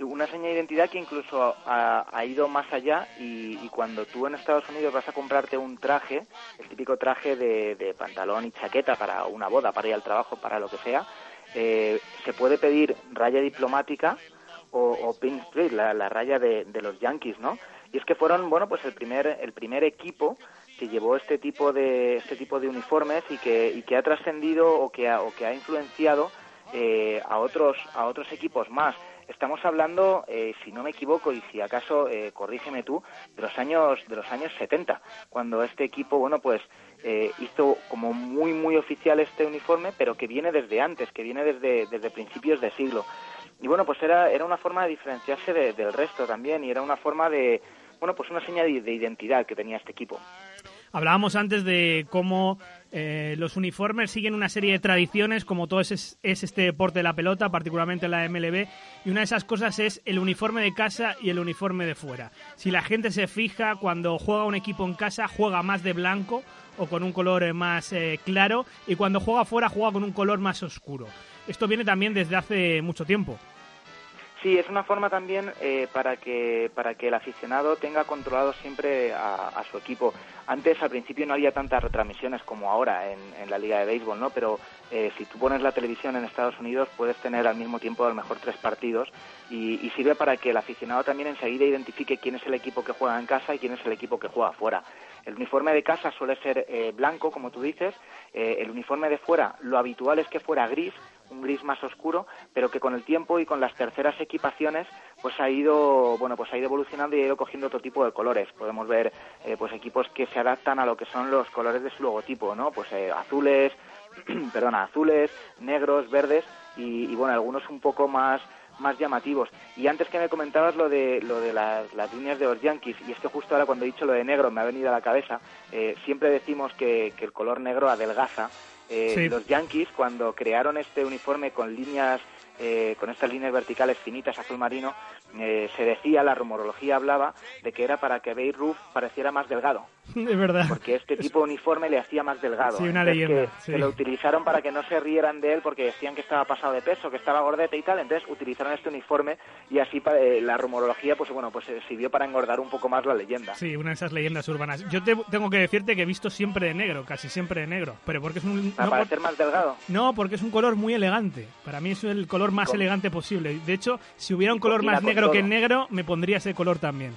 [SPEAKER 7] Una seña de identidad que incluso ha, ido más allá y, cuando tú en Estados Unidos vas a comprarte un traje, el típico traje de, pantalón y chaqueta para una boda, para ir al trabajo, para lo que sea, eh, se puede pedir raya diplomática o, o pin street, la, la raya de, de, los Yankees, ¿no? Y es que fueron, bueno, pues el primer, el primer equipo que llevó este tipo de este tipo de uniformes y que, y que ha trascendido o que ha, o que ha influenciado eh, a otros a otros equipos más. Estamos hablando eh, si no me equivoco y si acaso eh, corrígeme tú de los años de los años 70 cuando este equipo bueno pues hizo como muy muy oficial este uniforme pero que viene desde antes que viene desde desde principios de siglo. Y bueno pues era era una forma de diferenciarse del resto también y era una forma de bueno pues una señal de identidad que tenía este equipo
[SPEAKER 2] Hablábamos antes de cómo Eh, los uniformes siguen una serie de tradiciones, como todo es, es este deporte de la pelota, particularmente la MLB, y una de esas cosas es el uniforme de casa y el uniforme de fuera. Si la gente se fija, cuando juega un equipo en casa, juega más de blanco o con un color eh, más eh, claro, y cuando juega fuera, juega con un color más oscuro. Esto viene también desde hace mucho tiempo.
[SPEAKER 7] Sí, es una forma también eh, para que para que el aficionado tenga controlado siempre a, su equipo. Antes, al principio, no había tantas retransmisiones como ahora en, la Liga de Béisbol, ¿no? Pero eh, si tú pones la televisión en Estados Unidos, puedes tener al mismo tiempo a lo mejor tres partidos y, sirve para que el aficionado también enseguida identifique quién es el equipo que juega en casa y quién es el equipo que juega afuera. El uniforme de casa suele ser eh, blanco, como tú dices. el uniforme de fuera, lo habitual es que fuera gris un gris más oscuro, pero que con el tiempo y con las terceras equipaciones pues ha ido bueno pues ha ido evolucionando y ha ido cogiendo otro tipo de colores. Podemos ver eh, pues equipos que se adaptan a lo que son los colores de su logotipo, ¿no? Pues eh, azules, [CLEARS THROAT] perdona, azules, negros, verdes y, bueno algunos un poco más más llamativos. Y antes que me comentabas lo de, lo de las, líneas de los Yankees, y es que justo ahora cuando he dicho lo de negro me ha venido a la cabeza, eh, siempre decimos que, que, el color negro adelgaza, eh, los Yankees, cuando crearon este uniforme con líneas, eh, con estas líneas verticales finitas azul marino, eh, se decía, la rumorología hablaba de que era para que Babe Ruth pareciera más delgado. [LAUGHS]
[SPEAKER 2] Es verdad.
[SPEAKER 7] Porque este tipo de uniforme le hacía más delgado.
[SPEAKER 2] Sí, una leyenda.
[SPEAKER 7] Que, lo utilizaron para que no se rieran de él porque decían que estaba pasado de peso, que estaba gordete y tal. Entonces utilizaron este uniforme y así eh, la rumorología, pues bueno, pues eh, sirvió para engordar un poco más la leyenda.
[SPEAKER 2] Sí, una de esas leyendas urbanas. Yo tengo que decirte que he visto siempre de negro, casi siempre de negro. Pero porque es un.
[SPEAKER 7] ¿Para parecer más delgado?
[SPEAKER 2] No, porque es un color muy elegante. Para mí es el color más elegante posible. De hecho, si hubiera un color más negro que negro, me pondría ese color también.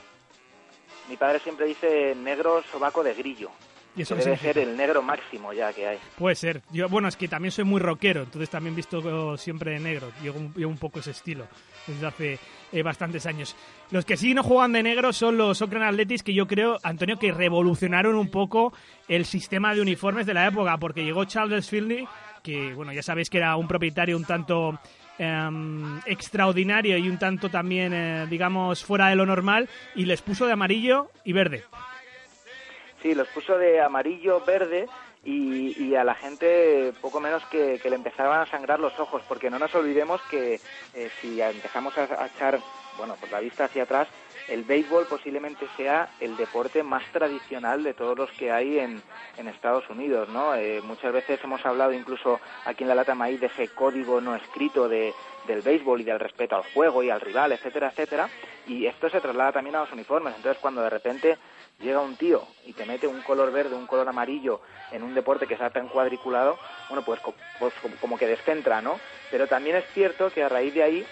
[SPEAKER 7] Mi padre siempre dice negro sobaco de grillo. ¿Y eso debe ser el negro máximo ya que hay.
[SPEAKER 2] Puede ser. Yo, bueno, es que también soy muy rockero, entonces también he visto siempre de negro. Llevo un, un poco ese estilo desde hace eh, bastantes años. Los que sí no juegan de negro son los Oakland Athletics, que yo creo, Antonio, que revolucionaron un poco el sistema de uniformes de la época, porque llegó Charles Finley, que, bueno, ya sabéis que era un propietario un tanto Em, extraordinario y un tanto también, eh, digamos, fuera de lo normal, y les puso de amarillo y verde.
[SPEAKER 7] Sí, los puso de amarillo, verde, y, a la gente poco menos que, le empezaban a sangrar los ojos, porque no nos olvidemos que eh, si empezamos a, echar, bueno, por la vista hacia atrás, el béisbol posiblemente sea el deporte más tradicional de todos los que hay en, en Estados Unidos, ¿no? Eh, muchas veces hemos hablado incluso aquí en la Lata Maíz de ese código no escrito de, del béisbol y del respeto al juego y al rival, etcétera, etcétera, y esto se traslada también a los uniformes. Entonces, cuando de repente llega un tío y te mete un color verde, un color amarillo en un deporte que está tan cuadriculado, bueno, pues, pues como que descentra, ¿no? Pero también es cierto que a raíz de ahí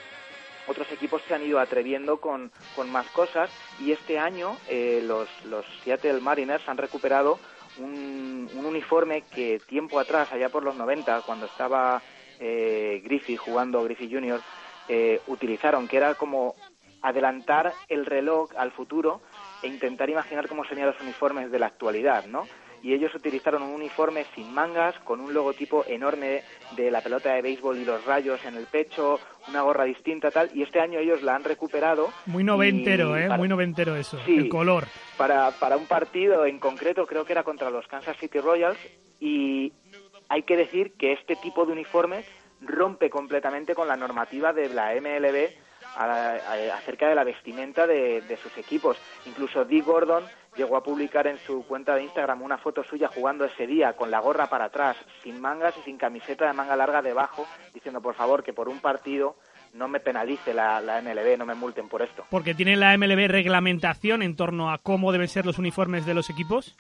[SPEAKER 7] otros equipos se han ido atreviendo con, más cosas y este año eh, los, los Seattle Mariners han recuperado un, uniforme que tiempo atrás, allá por los 90, cuando estaba eh, Griffith jugando Griffith Junior, eh, utilizaron, que era como adelantar el reloj al futuro e intentar imaginar cómo serían los uniformes de la actualidad, ¿no? Y ellos utilizaron un uniforme sin mangas, con un logotipo enorme de la pelota de béisbol y los rayos en el pecho, una gorra distinta tal, y este año ellos la han recuperado.
[SPEAKER 2] Muy noventero, ¿eh? Muy noventero eso, el color.
[SPEAKER 7] Para, para un partido en concreto, creo que era contra los Kansas City Royals, y hay que decir que este tipo de uniforme rompe completamente con la normativa de la MLB acerca de la vestimenta de, de, sus equipos. Incluso Dick Gordon llegó a publicar en su cuenta de Instagram una foto suya jugando ese día con la gorra para atrás, sin mangas y sin camiseta de manga larga debajo, diciendo por favor que por un partido no me penalice la, la, MLB, no me multen por esto.
[SPEAKER 2] Porque tiene la MLB reglamentación en torno a cómo deben ser los uniformes de los equipos.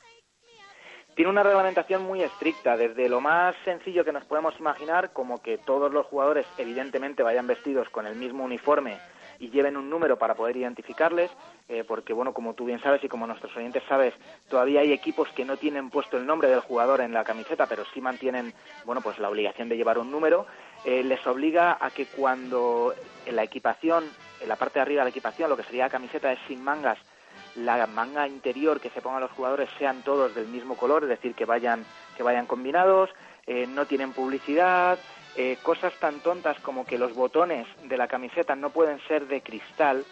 [SPEAKER 7] Tiene una reglamentación muy estricta, desde lo más sencillo que nos podemos imaginar, como que todos los jugadores evidentemente vayan vestidos con el mismo uniforme y lleven un número para poder identificarles, eh, porque bueno, como tú bien sabes y como nuestros oyentes sabes, todavía hay equipos que no tienen puesto el nombre del jugador en la camiseta, pero sí mantienen, bueno, pues la obligación de llevar un número, eh, les obliga a que cuando en la equipación, en la parte de arriba de la equipación, lo que sería la camiseta es sin mangas, la manga interior que se pongan los jugadores sean todos del mismo color, es decir, que vayan, que vayan combinados, eh, no tienen publicidad, eh, cosas tan tontas como que los botones de la camiseta no pueden ser de cristal,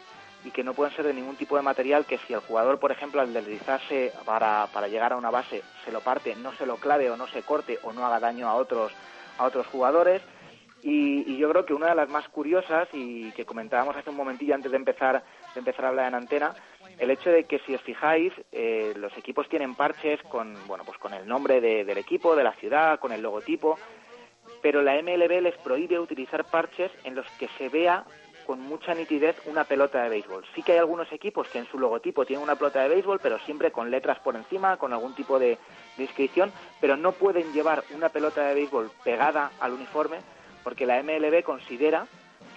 [SPEAKER 7] y que no pueden ser de ningún tipo de material que si el jugador, por ejemplo, al deslizarse para, para llegar a una base se lo parte, no se lo clave o no se corte o no haga daño a otros, a otros jugadores. Y, y yo creo que una de las más curiosas y que comentábamos hace un momentillo antes de empezar, de empezar a hablar en antena, el hecho de que si os fijáis, eh, los equipos tienen parches con, bueno, pues con el nombre de- del equipo, de la ciudad, con el logotipo, pero la MLB les prohíbe utilizar parches en los que se vea con mucha nitidez una pelota de béisbol. Sí que hay algunos equipos que en su logotipo tienen una pelota de béisbol, pero siempre con letras por encima, con algún tipo de, de inscripción, pero no pueden llevar una pelota de béisbol pegada al uniforme porque la MLB considera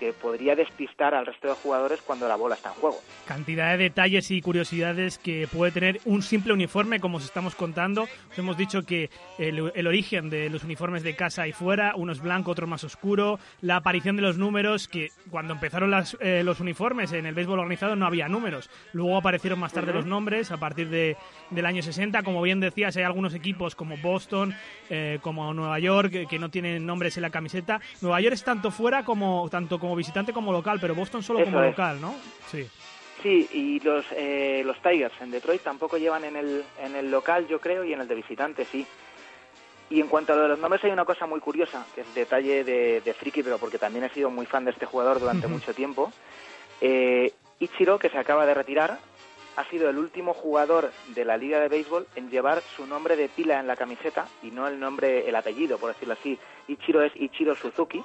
[SPEAKER 7] que podría despistar al resto de jugadores cuando la bola está en juego.
[SPEAKER 2] Cantidad de detalles y curiosidades que puede tener un simple uniforme, como os estamos contando. Os hemos dicho que el, el origen de los uniformes de casa y fuera, uno es blanco, otro más oscuro, la aparición de los números, que cuando empezaron las, eh, los uniformes en el béisbol organizado no había números. Luego aparecieron más tarde los nombres a partir de, del año 60. Como bien decías, hay algunos equipos como Boston, eh, como Nueva York, que, que no tienen nombres en la camiseta. Nueva York es tanto fuera como tanto como visitante como local, pero Boston solo
[SPEAKER 7] Eso
[SPEAKER 2] como
[SPEAKER 7] es.
[SPEAKER 2] local, ¿no? Sí.
[SPEAKER 7] Sí, y los, eh, los Tigers en Detroit tampoco llevan en el, en el local, yo creo, y en el de visitante sí. Y en cuanto a lo de los nombres, hay una cosa muy curiosa, que es detalle de, de friki, pero porque también he sido muy fan de este jugador durante mucho tiempo. Eh, Ichiro, que se acaba de retirar, ha sido el último jugador de la Liga de Béisbol en llevar su nombre de pila en la camiseta y no el nombre, el apellido, por decirlo así. Ichiro es Ichiro Suzuki,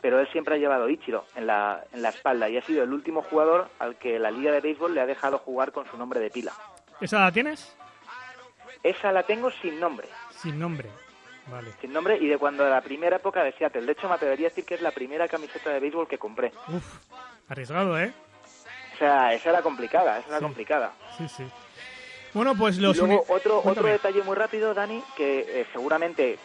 [SPEAKER 7] pero él siempre ha llevado Ichiro en la, en la espalda y ha sido el último jugador al que la Liga de Béisbol le ha dejado jugar con su nombre de pila.
[SPEAKER 2] ¿Esa la tienes?
[SPEAKER 7] Esa la tengo sin nombre,
[SPEAKER 2] Sin nombre. Vale.
[SPEAKER 7] sin nombre y de cuando la primera época de Seattle. De hecho, me atrevería a decir que es la primera camiseta de béisbol que compré.
[SPEAKER 2] Uf, arriesgado, ¿eh?
[SPEAKER 7] O sea, esa era complicada, esa era
[SPEAKER 2] Sí.
[SPEAKER 7] complicada.
[SPEAKER 2] Sí, sí. Bueno, pues
[SPEAKER 7] Y
[SPEAKER 2] los...
[SPEAKER 7] luego
[SPEAKER 2] uni-
[SPEAKER 7] otro, otro detalle muy rápido, Dani, que eh, seguramente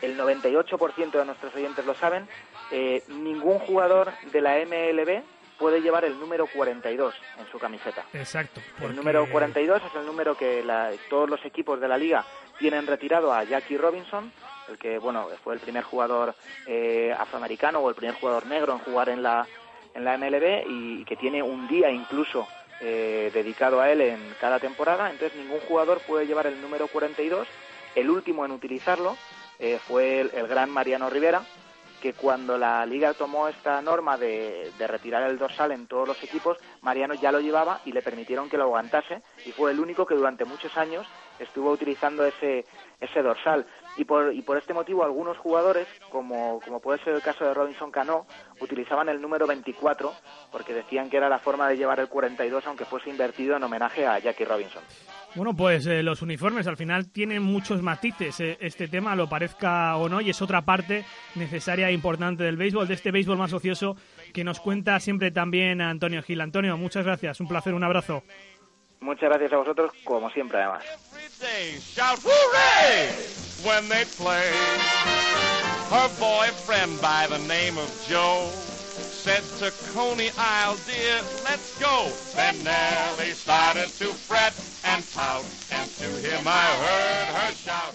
[SPEAKER 7] el 98% de nuestros oyentes lo saben, eh, ningún jugador de la MLB puede llevar el número 42 en su camiseta.
[SPEAKER 2] Exacto. porque-
[SPEAKER 7] El número 42 es el número que la- todos los equipos de la liga tienen retirado a Jackie Robinson, el que bueno fue el primer jugador eh, afroamericano o el primer jugador negro en jugar en la en la MLB y, que tiene un día incluso eh, dedicado a él en cada temporada. Entonces ningún jugador puede llevar el número 42. El último en utilizarlo eh, fue el, el gran Mariano Rivera, que cuando la liga tomó esta norma de, de retirar el dorsal en todos los equipos, Mariano ya lo llevaba y le permitieron que lo aguantase y fue el único que durante muchos años estuvo utilizando ese, ese dorsal. Y por, y por este motivo algunos jugadores, como, como puede ser el caso de Robinson Cano, utilizaban el número 24 porque decían que era la forma de llevar el 42 aunque fuese invertido en homenaje a Jackie Robinson.
[SPEAKER 2] Bueno, pues eh, los uniformes al final tienen muchos matices. eh, este tema, lo parezca o no, y es otra parte necesaria e importante del béisbol, de este béisbol más ocioso que nos cuenta siempre también Antonio Gil. Antonio, muchas gracias, un placer, un abrazo.
[SPEAKER 7] Muchas gracias a vosotros, como siempre además.
[SPEAKER 6] Her boyfriend by the name of Joe said to Coney Isle, dear, let's go. Then Nellie started to fret and pout, and to him I heard her shout.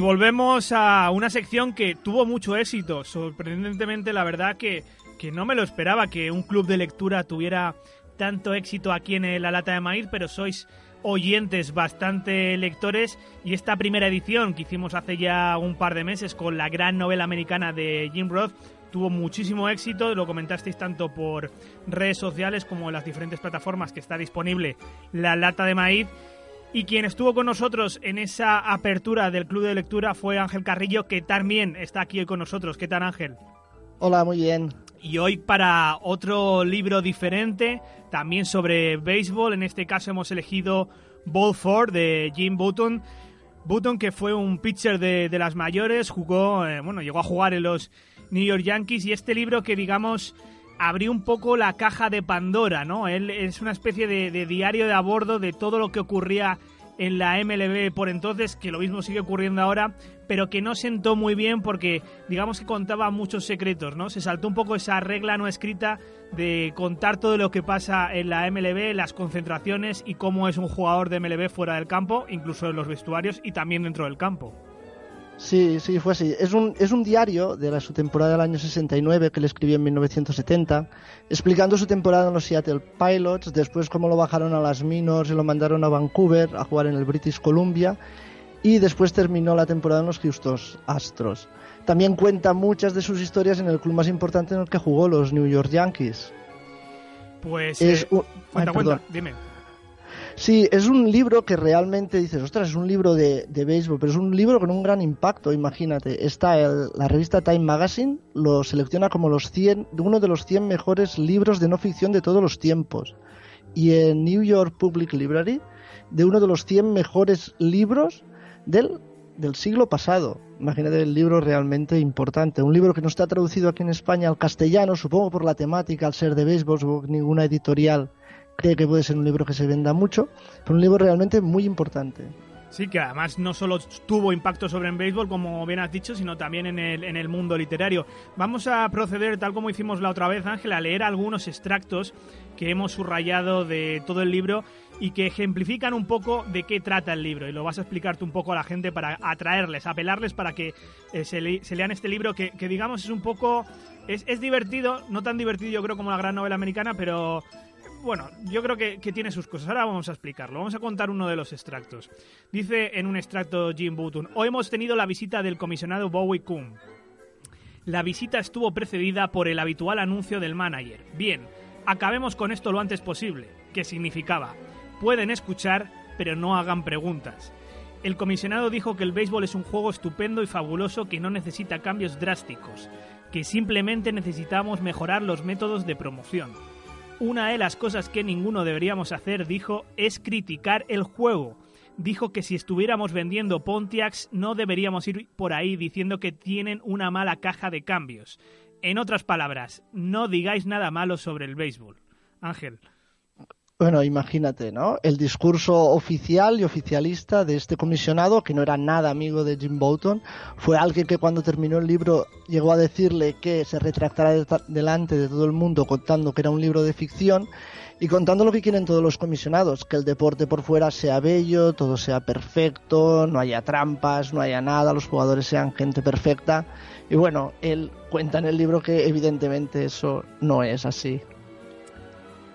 [SPEAKER 2] Y volvemos a una sección que tuvo mucho éxito. Sorprendentemente, la verdad que, que no me lo esperaba que un club de lectura tuviera tanto éxito aquí en La Lata de Maíz, pero sois oyentes bastante lectores y esta primera edición que hicimos hace ya un par de meses con la gran novela americana de Jim Roth tuvo muchísimo éxito, lo comentasteis tanto por redes sociales como en las diferentes plataformas que está disponible La Lata de Maíz Y quien estuvo con nosotros en esa apertura del Club de Lectura fue Ángel Carrillo, que también está aquí hoy con nosotros. ¿Qué tal, Ángel?
[SPEAKER 8] Hola, muy bien.
[SPEAKER 2] Y hoy para otro libro diferente, también sobre béisbol. En este caso hemos elegido Ball 4 de Jim Button. Button, que fue un pitcher de, de las mayores, jugó, eh, bueno, llegó a jugar en los New York Yankees. Y este libro que, digamos, abrió un poco la caja de Pandora, ¿no? Él es una especie de, de diario de a bordo de todo lo que ocurría en la MLB por entonces, que lo mismo sigue ocurriendo ahora, pero que no sentó muy bien porque digamos que contaba muchos secretos, ¿no? Se saltó un poco esa regla no escrita de contar todo lo que pasa en la MLB, las concentraciones y cómo es un jugador de MLB fuera del campo, incluso en los vestuarios y también dentro del campo.
[SPEAKER 8] Sí, sí, fue así. Es un, es un diario de la, su temporada del año 69 que le escribió en 1970, explicando su temporada en los Seattle Pilots, después cómo lo bajaron a las minors y lo mandaron a Vancouver a jugar en el British Columbia, y después terminó la temporada en los Houston Astros. También cuenta muchas de sus historias en el club más importante en el que jugó, los New York Yankees.
[SPEAKER 2] Pues...
[SPEAKER 8] Es
[SPEAKER 2] eh,
[SPEAKER 8] un-
[SPEAKER 2] cuenta,
[SPEAKER 8] Ay,
[SPEAKER 2] cuenta,
[SPEAKER 8] perdón.
[SPEAKER 2] dime.
[SPEAKER 8] Sí, es un libro que realmente dices, ostras, es un libro de, de béisbol, pero es un libro con un gran impacto, imagínate. Está el- la revista Time Magazine, lo selecciona como los 100, uno de los 100 mejores libros de no ficción de todos los tiempos. Y en New York Public Library, de uno de los 100 mejores libros del, del siglo pasado. Imagínate el libro realmente importante. Un libro que no está traducido aquí en España al castellano, supongo por la temática, al ser de béisbol, ninguna editorial cree que puede ser un libro que se venda mucho, pero un libro realmente muy importante.
[SPEAKER 2] Sí, que además no solo tuvo impacto sobre el béisbol, como bien has dicho, sino también en el, en el mundo literario. Vamos a proceder, tal como hicimos la otra vez, Ángel, a leer algunos extractos que hemos subrayado de todo el libro y que ejemplifican un poco de qué trata el libro. Y lo vas a explicarte un poco a la gente para atraerles, apelarles para que eh, se, le- se lean este libro que, que, digamos, es un poco... Es, es divertido, no tan divertido yo creo como la gran novela americana, pero bueno, yo creo que, tiene sus cosas. Ahora vamos a explicarlo. Vamos a contar uno de los extractos. Dice en un extracto Jim Button, hoy hemos tenido la visita del comisionado Bowie Kuhn. La visita estuvo precedida por el habitual anuncio del manager. Bien, acabemos con esto lo antes posible. ¿Qué significaba? Pueden escuchar, pero no hagan preguntas. El comisionado dijo que el béisbol es un juego estupendo y fabuloso que no necesita cambios drásticos, que simplemente necesitamos mejorar los métodos de promoción. Una de las cosas que ninguno deberíamos hacer, dijo, es criticar el juego. Dijo que si estuviéramos vendiendo Pontiacs no deberíamos ir por ahí diciendo que tienen una mala caja de cambios. En otras palabras, no digáis nada malo sobre el béisbol. Ángel.
[SPEAKER 8] Bueno, imagínate, ¿no? El discurso oficial y oficialista de este comisionado, que no era nada amigo de Jim Bouton, fue alguien que cuando terminó el libro llegó a decirle que se retractara de- delante de todo el mundo contando que era un libro de ficción y contando lo que quieren todos los comisionados, que el deporte por fuera sea bello, todo sea perfecto, no haya trampas, no haya nada, los jugadores sean gente perfecta. Y bueno, él cuenta en el libro que evidentemente eso no es así.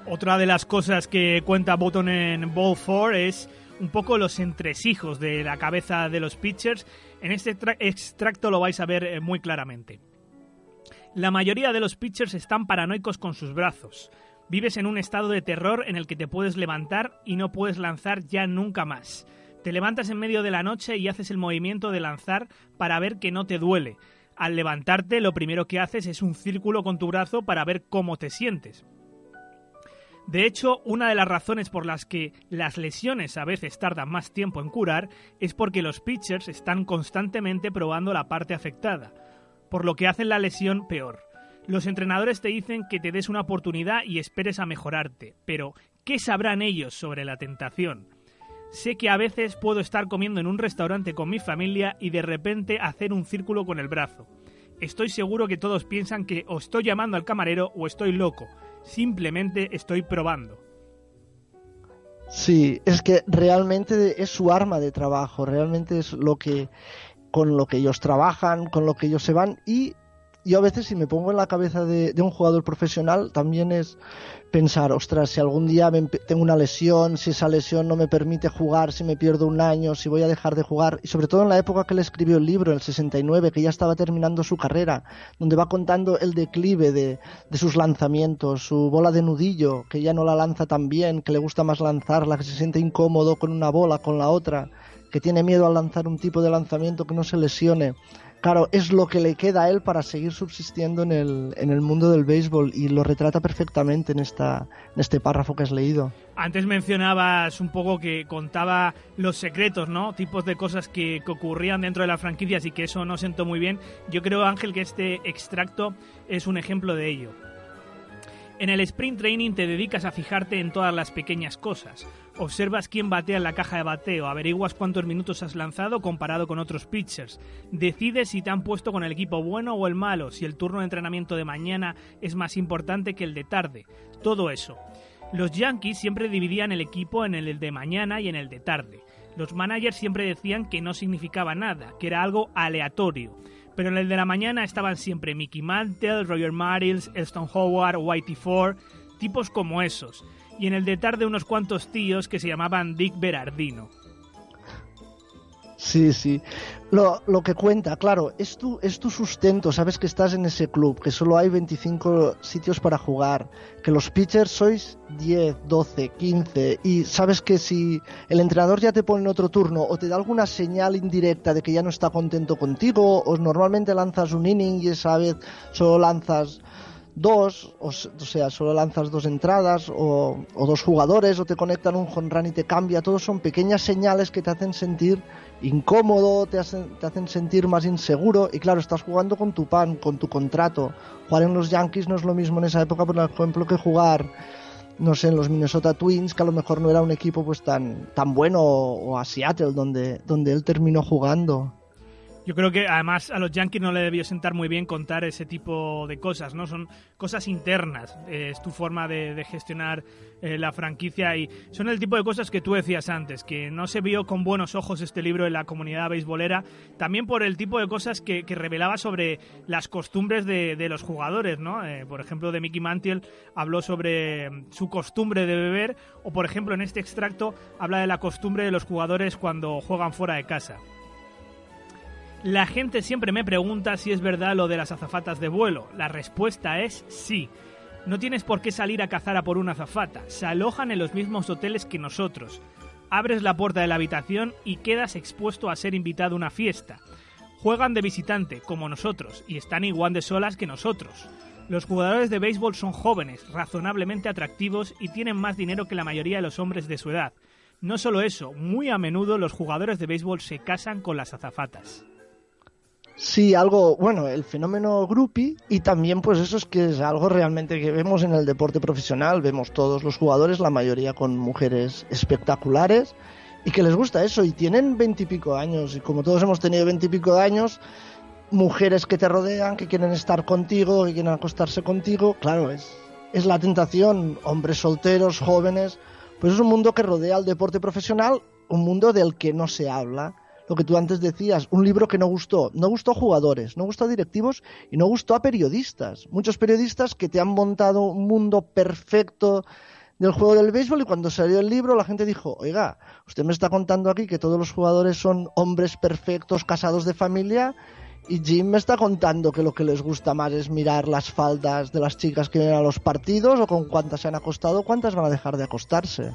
[SPEAKER 2] Otra de las cosas que cuenta Button en Ball 4 es un poco los entresijos de la cabeza de los pitchers. En este tra- extracto lo vais a ver eh, muy claramente. La mayoría de los pitchers están paranoicos con sus brazos. Vives en un estado de terror en el que te puedes levantar y no puedes lanzar ya nunca más. Te levantas en medio de la noche y haces el movimiento de lanzar para ver que no te duele. Al levantarte lo primero que haces es un círculo con tu brazo para ver cómo te sientes. De hecho, una de las razones por las que las lesiones a veces tardan más tiempo en curar es porque los pitchers están constantemente probando la parte afectada, por lo que hacen la lesión peor. Los entrenadores te dicen que te des una oportunidad y esperes a mejorarte, pero ¿qué sabrán ellos sobre la tentación? Sé que a veces puedo estar comiendo en un restaurante con mi familia y de repente hacer un círculo con el brazo. Estoy seguro que todos piensan que o estoy llamando al camarero o estoy loco. Simplemente estoy probando.
[SPEAKER 8] Sí, es que realmente es su arma de trabajo, realmente es lo que con lo que ellos trabajan, con lo que ellos se van y yo a veces si me pongo en la cabeza de, de un jugador profesional, también es pensar, ostras, si algún día me tengo una lesión, si esa lesión no me permite jugar, si me pierdo un año, si voy a dejar de jugar, y sobre todo en la época que él escribió el libro, en el 69, que ya estaba terminando su carrera, donde va contando el declive de, de sus lanzamientos, su bola de nudillo, que ya no la lanza tan bien, que le gusta más lanzarla, que se siente incómodo con una bola, con la otra, que tiene miedo a lanzar un tipo de lanzamiento que no se lesione. Claro, es lo que le queda a él para seguir subsistiendo en el, en el mundo del béisbol y lo retrata perfectamente en, esta, en este párrafo que has leído.
[SPEAKER 2] Antes mencionabas un poco que contaba los secretos, ¿no? Tipos de cosas que, que ocurrían dentro de las franquicias y que eso no sentó muy bien. Yo creo, Ángel, que este extracto es un ejemplo de ello. En el sprint training te dedicas a fijarte en todas las pequeñas cosas. Observas quién batea en la caja de bateo, averiguas cuántos minutos has lanzado comparado con otros pitchers. Decides si te han puesto con el equipo bueno o el malo, si el turno de entrenamiento de mañana es más importante que el de tarde. Todo eso. Los Yankees siempre dividían el equipo en el de mañana y en el de tarde. Los managers siempre decían que no significaba nada, que era algo aleatorio. Pero en el de la mañana estaban siempre Mickey Mantle, Roger Maris, Elston Howard, Whitey Ford, tipos como esos. Y en el de tarde unos cuantos tíos que se llamaban Dick Berardino.
[SPEAKER 8] Sí, sí. Lo, lo que cuenta, claro, es tu, es tu sustento, sabes que estás en ese club, que solo hay 25 sitios para jugar, que los pitchers sois 10, 12, 15 y sabes que si el entrenador ya te pone en otro turno o te da alguna señal indirecta de que ya no está contento contigo o normalmente lanzas un inning y esa vez solo lanzas dos, o, sea, solo lanzas dos entradas o, dos jugadores o te conectan un home y te cambia, todos son pequeñas señales que te hacen sentir incómodo, te hacen, te hacen sentir más inseguro y claro, estás jugando con tu pan, con tu contrato. Jugar en los Yankees no es lo mismo en esa época, por ejemplo, que jugar no sé, en los Minnesota Twins, que a lo mejor no era un equipo pues tan, tan bueno, o, o a Seattle, donde, donde él terminó jugando.
[SPEAKER 2] Yo creo que además a los Yankees no le debió sentar muy bien contar ese tipo de cosas, ¿no? Son cosas internas, eh, es tu forma de, de gestionar eh, la franquicia y son el tipo de cosas que tú decías antes, que no se vio con buenos ojos este libro en la comunidad beisbolera, también por el tipo de cosas que, que revelaba sobre las costumbres de, de los jugadores, ¿no? Eh, por ejemplo, de Mickey Mantle habló sobre mm, su costumbre de beber o, por ejemplo, en este extracto habla de la costumbre de los jugadores cuando juegan fuera de casa. La gente siempre me pregunta si es verdad lo de las azafatas de vuelo. La respuesta es sí. No tienes por qué salir a cazar a por una azafata. Se alojan en los mismos hoteles que nosotros. Abres la puerta de la habitación y quedas expuesto a ser invitado a una fiesta. Juegan de visitante, como nosotros, y están igual de solas que nosotros. Los jugadores de béisbol son jóvenes, razonablemente atractivos y tienen más dinero que la mayoría de los hombres de su edad. No solo eso, muy a menudo los jugadores de béisbol se casan con las azafatas.
[SPEAKER 8] Sí, algo, bueno, el fenómeno groupie y también pues eso es que es algo realmente que vemos en el deporte profesional, vemos todos los jugadores, la mayoría con mujeres espectaculares y que les gusta eso. Y tienen veintipico años. Y como todos hemos tenido veintipico años, mujeres que te rodean, que quieren estar contigo, que quieren acostarse contigo, claro, es, es la tentación, hombres solteros, jóvenes, pues es un mundo que rodea al deporte profesional, un mundo del que no se habla lo que tú antes decías, un libro que no gustó. No gustó a jugadores, no gustó a directivos y no gustó a periodistas. Muchos periodistas que te han montado un mundo perfecto del juego del béisbol y cuando salió el libro la gente dijo, oiga, usted me está contando aquí que todos los jugadores son hombres perfectos, casados de familia y Jim me está contando que lo que les gusta más es mirar las faldas de las chicas que vienen a los partidos o con cuántas se han acostado, cuántas van a dejar de acostarse.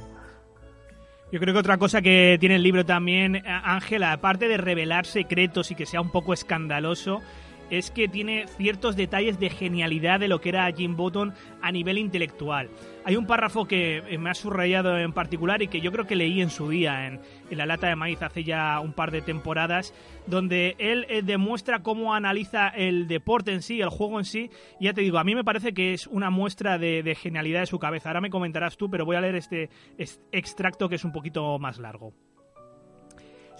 [SPEAKER 2] Yo creo que otra cosa que tiene el libro también, Ángela, aparte de revelar secretos y que sea un poco escandaloso, es que tiene ciertos detalles de genialidad de lo que era Jim Button a nivel intelectual. Hay un párrafo que me ha subrayado en particular y que yo creo que leí en su día en, La Lata de Maíz hace ya un par de temporadas, donde él eh, demuestra cómo analiza el deporte en sí, el juego en sí. Y ya te digo, a mí me parece que es una muestra de, de genialidad de su cabeza. Ahora me comentarás tú, pero voy a leer este, este extracto que es un poquito más largo.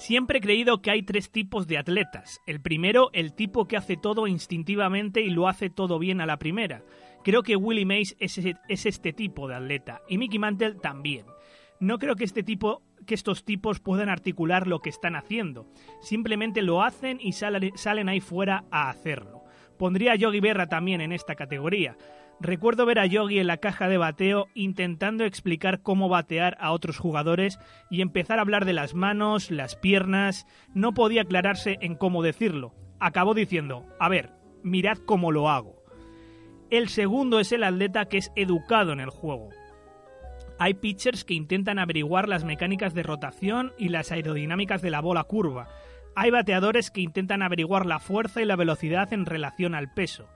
[SPEAKER 2] Siempre he creído que hay tres tipos de atletas. El primero, el tipo que hace todo instintivamente y lo hace todo bien a la primera. Creo que Willie Mays es, es este tipo de atleta y Mickey Mantle también. No creo que este tipo que estos tipos puedan articular lo que están haciendo. Simplemente lo hacen y salen, salen ahí fuera a hacerlo. Pondría a Yogi Berra también en esta categoría. Recuerdo ver a Yogi en la caja de bateo intentando explicar cómo batear a otros jugadores y empezar a hablar de las manos, las piernas, no podía aclararse en cómo decirlo. Acabó diciendo, a ver, mirad cómo lo hago. El segundo es el atleta que es educado en el juego. Hay pitchers que intentan averiguar las mecánicas de rotación y las aerodinámicas de la bola curva. Hay bateadores que intentan averiguar la fuerza y la velocidad en relación al peso.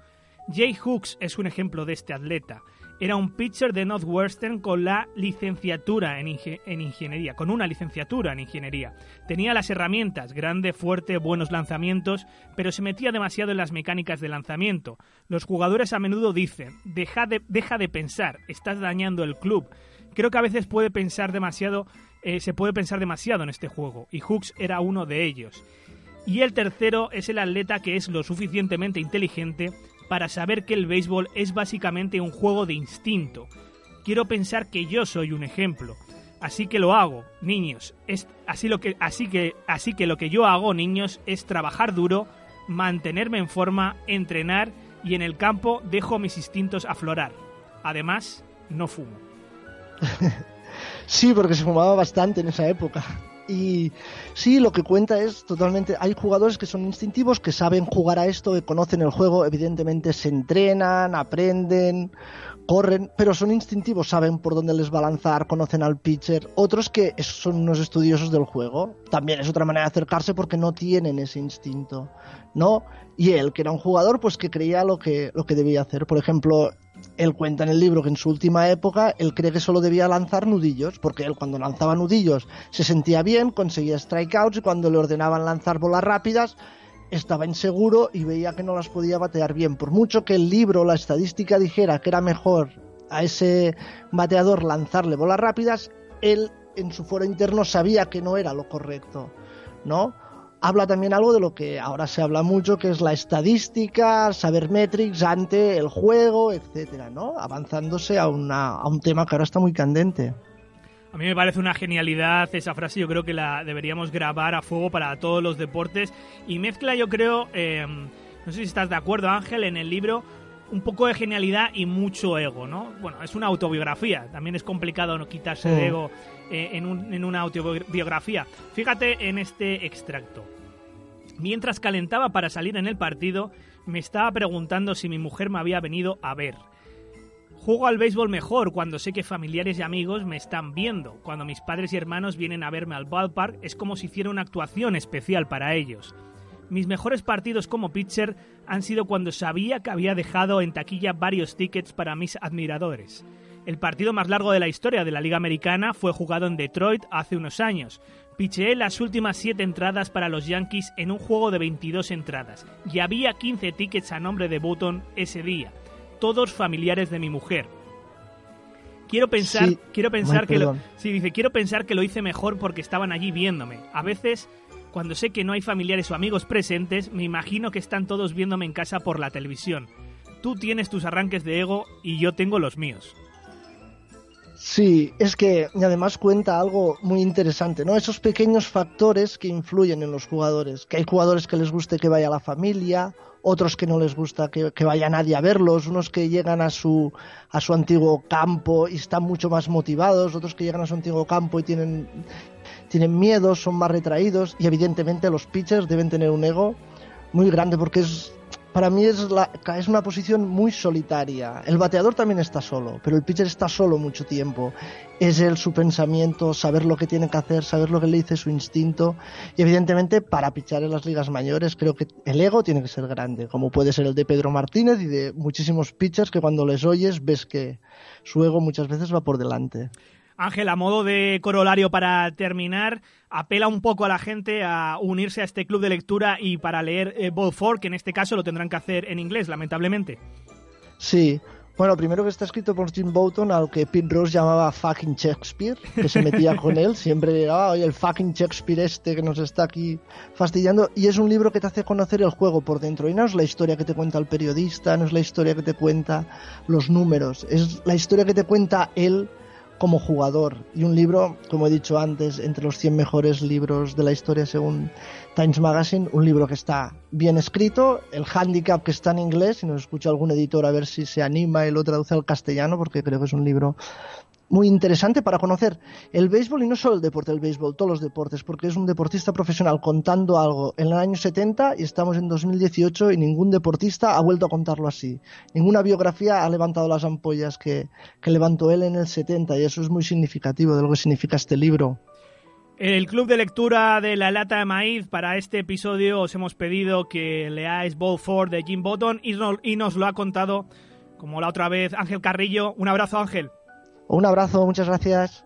[SPEAKER 2] Jay Hooks es un ejemplo de este atleta. Era un pitcher de Northwestern con la licenciatura en, en, ingeniería, con una licenciatura en ingeniería. Tenía las herramientas, grande, fuerte, buenos lanzamientos, pero se metía demasiado en las mecánicas de lanzamiento. Los jugadores a menudo dicen, deja de, deja de pensar, estás dañando el club. Creo que a veces puede pensar demasiado, eh, se puede pensar demasiado en este juego, y Hooks era uno de ellos. Y el tercero es el atleta que es lo suficientemente inteligente para saber que el béisbol es básicamente un juego de instinto. Quiero pensar que yo soy un ejemplo. Así que lo hago, niños. Es así lo que así que así que lo que yo hago, niños, es trabajar duro, mantenerme en forma, entrenar y en el campo dejo mis instintos aflorar. Además, no fumo. [LAUGHS]
[SPEAKER 8] sí, porque se fumaba bastante en esa época. Y sí, lo que cuenta es totalmente. Hay jugadores que son instintivos, que saben jugar a esto, que conocen el juego, evidentemente se entrenan, aprenden, corren, pero son instintivos, saben por dónde les va a lanzar, conocen al pitcher. Otros que son unos estudiosos del juego. También es otra manera de acercarse porque no tienen ese instinto, ¿no? Y él, que era un jugador, pues que creía lo que, lo que debía hacer. Por ejemplo, él cuenta en el libro que en su última época él cree que solo debía lanzar nudillos, porque él cuando lanzaba nudillos se sentía bien, conseguía strikeouts y cuando le ordenaban lanzar bolas rápidas estaba inseguro y veía que no las podía batear bien. Por mucho que el libro, la estadística dijera que era mejor a ese bateador lanzarle bolas rápidas, él en su foro interno sabía que no era lo correcto, ¿no? Habla también algo de lo que ahora se habla mucho, que es la estadística, saber metrics ante el juego, etcétera, ¿no? Avanzándose a, una, a un tema que ahora está muy candente.
[SPEAKER 2] A mí me parece una genialidad esa frase, yo creo que la deberíamos grabar a fuego para todos los deportes y mezcla, yo creo, eh, no sé si estás de acuerdo Ángel, en el libro un poco de genialidad y mucho ego, ¿no? Bueno, es una autobiografía, también es complicado no quitarse de ego eh, en, en una autobiografía. Fíjate en este extracto. Mientras calentaba para salir en el partido, me estaba preguntando si mi mujer me había venido a ver. Juego al béisbol mejor cuando sé que familiares y amigos me están viendo. Cuando mis padres y hermanos vienen a verme al ballpark es como si hiciera una actuación especial para ellos. Mis mejores partidos como pitcher han sido cuando sabía que había dejado en taquilla varios tickets para mis admiradores. El partido más largo de la historia de la Liga Americana fue jugado en Detroit hace unos años. Picheé las últimas 7 entradas para los Yankees en un juego de 22 entradas y había 15 tickets a nombre de Button ese día, todos familiares de mi mujer. Quiero pensar, quiero pensar que lo, sí, dice, quiero pensar que lo hice mejor porque estaban allí viéndome. A veces cuando sé que no hay familiares o amigos presentes, me imagino que están todos viéndome en casa por la televisión. Tú tienes tus arranques de ego y yo tengo los míos.
[SPEAKER 8] Sí, es que además cuenta algo muy interesante, ¿no? Esos pequeños factores que influyen en los jugadores. Que hay jugadores que les guste que vaya la familia, otros que no les gusta que, que, vaya nadie a verlos, unos que llegan a su, a su antiguo campo y están mucho más motivados, otros que llegan a su antiguo campo y tienen, tienen miedo, son más retraídos y evidentemente los pitchers deben tener un ego muy grande porque es para mí es, la, es una posición muy solitaria. El bateador también está solo, pero el pitcher está solo mucho tiempo. Es él su pensamiento, saber lo que tiene que hacer, saber lo que le dice su instinto. Y evidentemente, para pichar en las ligas mayores, creo que el ego tiene que ser grande, como puede ser el de Pedro Martínez y de muchísimos pitchers que cuando les oyes ves que su ego muchas veces va por delante.
[SPEAKER 2] Ángel, a modo de corolario para terminar, apela un poco a la gente a unirse a este club de lectura y para leer eh, Ball que en este caso lo tendrán que hacer en inglés, lamentablemente.
[SPEAKER 8] Sí. Bueno, primero que está escrito por Jim Bouton, al que Pete Rose llamaba fucking Shakespeare, que se metía [LAUGHS] con él, siempre llegaba, oye, el fucking Shakespeare este que nos está aquí fastidiando, y es un libro que te hace conocer el juego por dentro, y no es la historia que te cuenta el periodista, no es la historia que te cuenta los números, es la historia que te cuenta él como jugador. Y un libro, como he dicho antes, entre los 100 mejores libros de la historia según Times Magazine, un libro que está bien escrito, el handicap que está en inglés, si nos escucha algún editor a ver si se anima y lo traduce al castellano, porque creo que es un libro muy interesante para conocer el béisbol y no solo el deporte del béisbol, todos los deportes, porque es un deportista profesional contando algo en el año 70 y estamos en 2018 y ningún deportista ha vuelto a contarlo así. Ninguna biografía ha levantado las ampollas que, que levantó él en el 70 y eso es muy significativo de lo que significa este libro.
[SPEAKER 2] El club de lectura de la lata de maíz para este episodio os hemos pedido que leáis Ball 4 de Jim no- y nos lo ha contado como la otra vez Ángel Carrillo. Un abrazo Ángel.
[SPEAKER 8] Un abrazo, muchas gracias.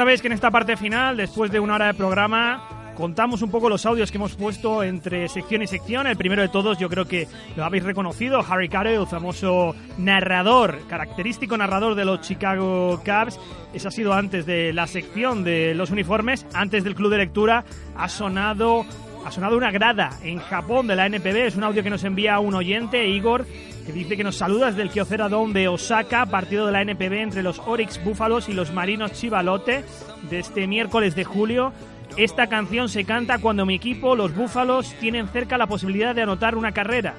[SPEAKER 2] Sabéis que en esta parte final, después de una hora de programa, contamos un poco los audios que hemos puesto entre sección y sección. El primero de todos, yo creo que lo habéis reconocido, Harry Carey, el famoso narrador, característico narrador de los Chicago Cubs. Ese ha sido antes de la sección de los uniformes, antes del club de lectura. Ha sonado ha sonado una grada en Japón de la NPB. Es un audio que nos envía un oyente, Igor, que dice que nos saluda desde el Kyocera Dome de Osaka, partido de la NPB entre los Oryx Búfalos y los Marinos Chivalote de este miércoles de julio. Esta canción se canta cuando mi equipo, los Búfalos, tienen cerca la posibilidad de anotar una carrera.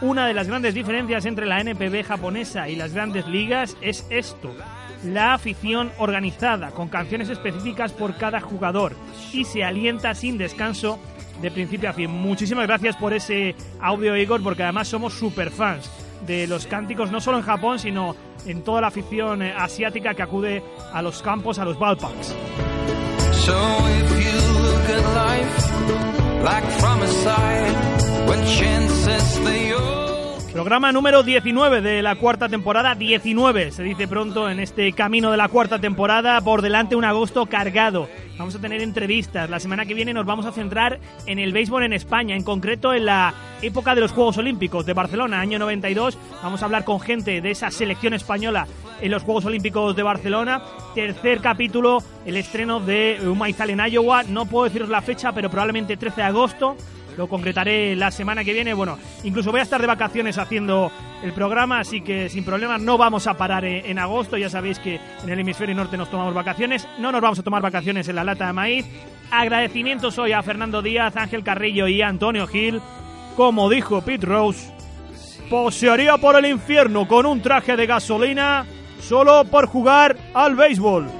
[SPEAKER 2] Una de las grandes diferencias entre la NPB japonesa y las grandes ligas es esto. La afición organizada, con canciones específicas por cada jugador, y se alienta sin descanso de principio a fin. Muchísimas gracias por ese audio, Igor, porque además somos super fans de los cánticos, no solo en Japón, sino en toda la afición eh, asiática que acude a los campos, a los ballparks.
[SPEAKER 9] So if you look at life like from a side, when chances they
[SPEAKER 2] Programa número 19 de la cuarta temporada. 19, se dice pronto en este camino de la cuarta temporada. Por delante un agosto cargado. Vamos a tener entrevistas. La semana que viene nos vamos a centrar en el béisbol en España, en concreto en la época de los Juegos Olímpicos de Barcelona, año 92. Vamos a hablar con gente de esa selección española en los Juegos Olímpicos de Barcelona. Tercer capítulo, el estreno de Un Maizal en Iowa. No puedo deciros la fecha, pero probablemente 13 de agosto lo concretaré la semana que viene. Bueno, incluso voy a estar de vacaciones haciendo el programa, así que sin problema no vamos a parar en, en agosto. Ya sabéis que en el hemisferio norte nos tomamos vacaciones. No nos vamos a tomar vacaciones en la lata de maíz. Agradecimientos hoy a Fernando Díaz, Ángel Carrillo y Antonio Gil. Como dijo Pete Rose, posearía por el infierno con un traje de gasolina solo por jugar al béisbol.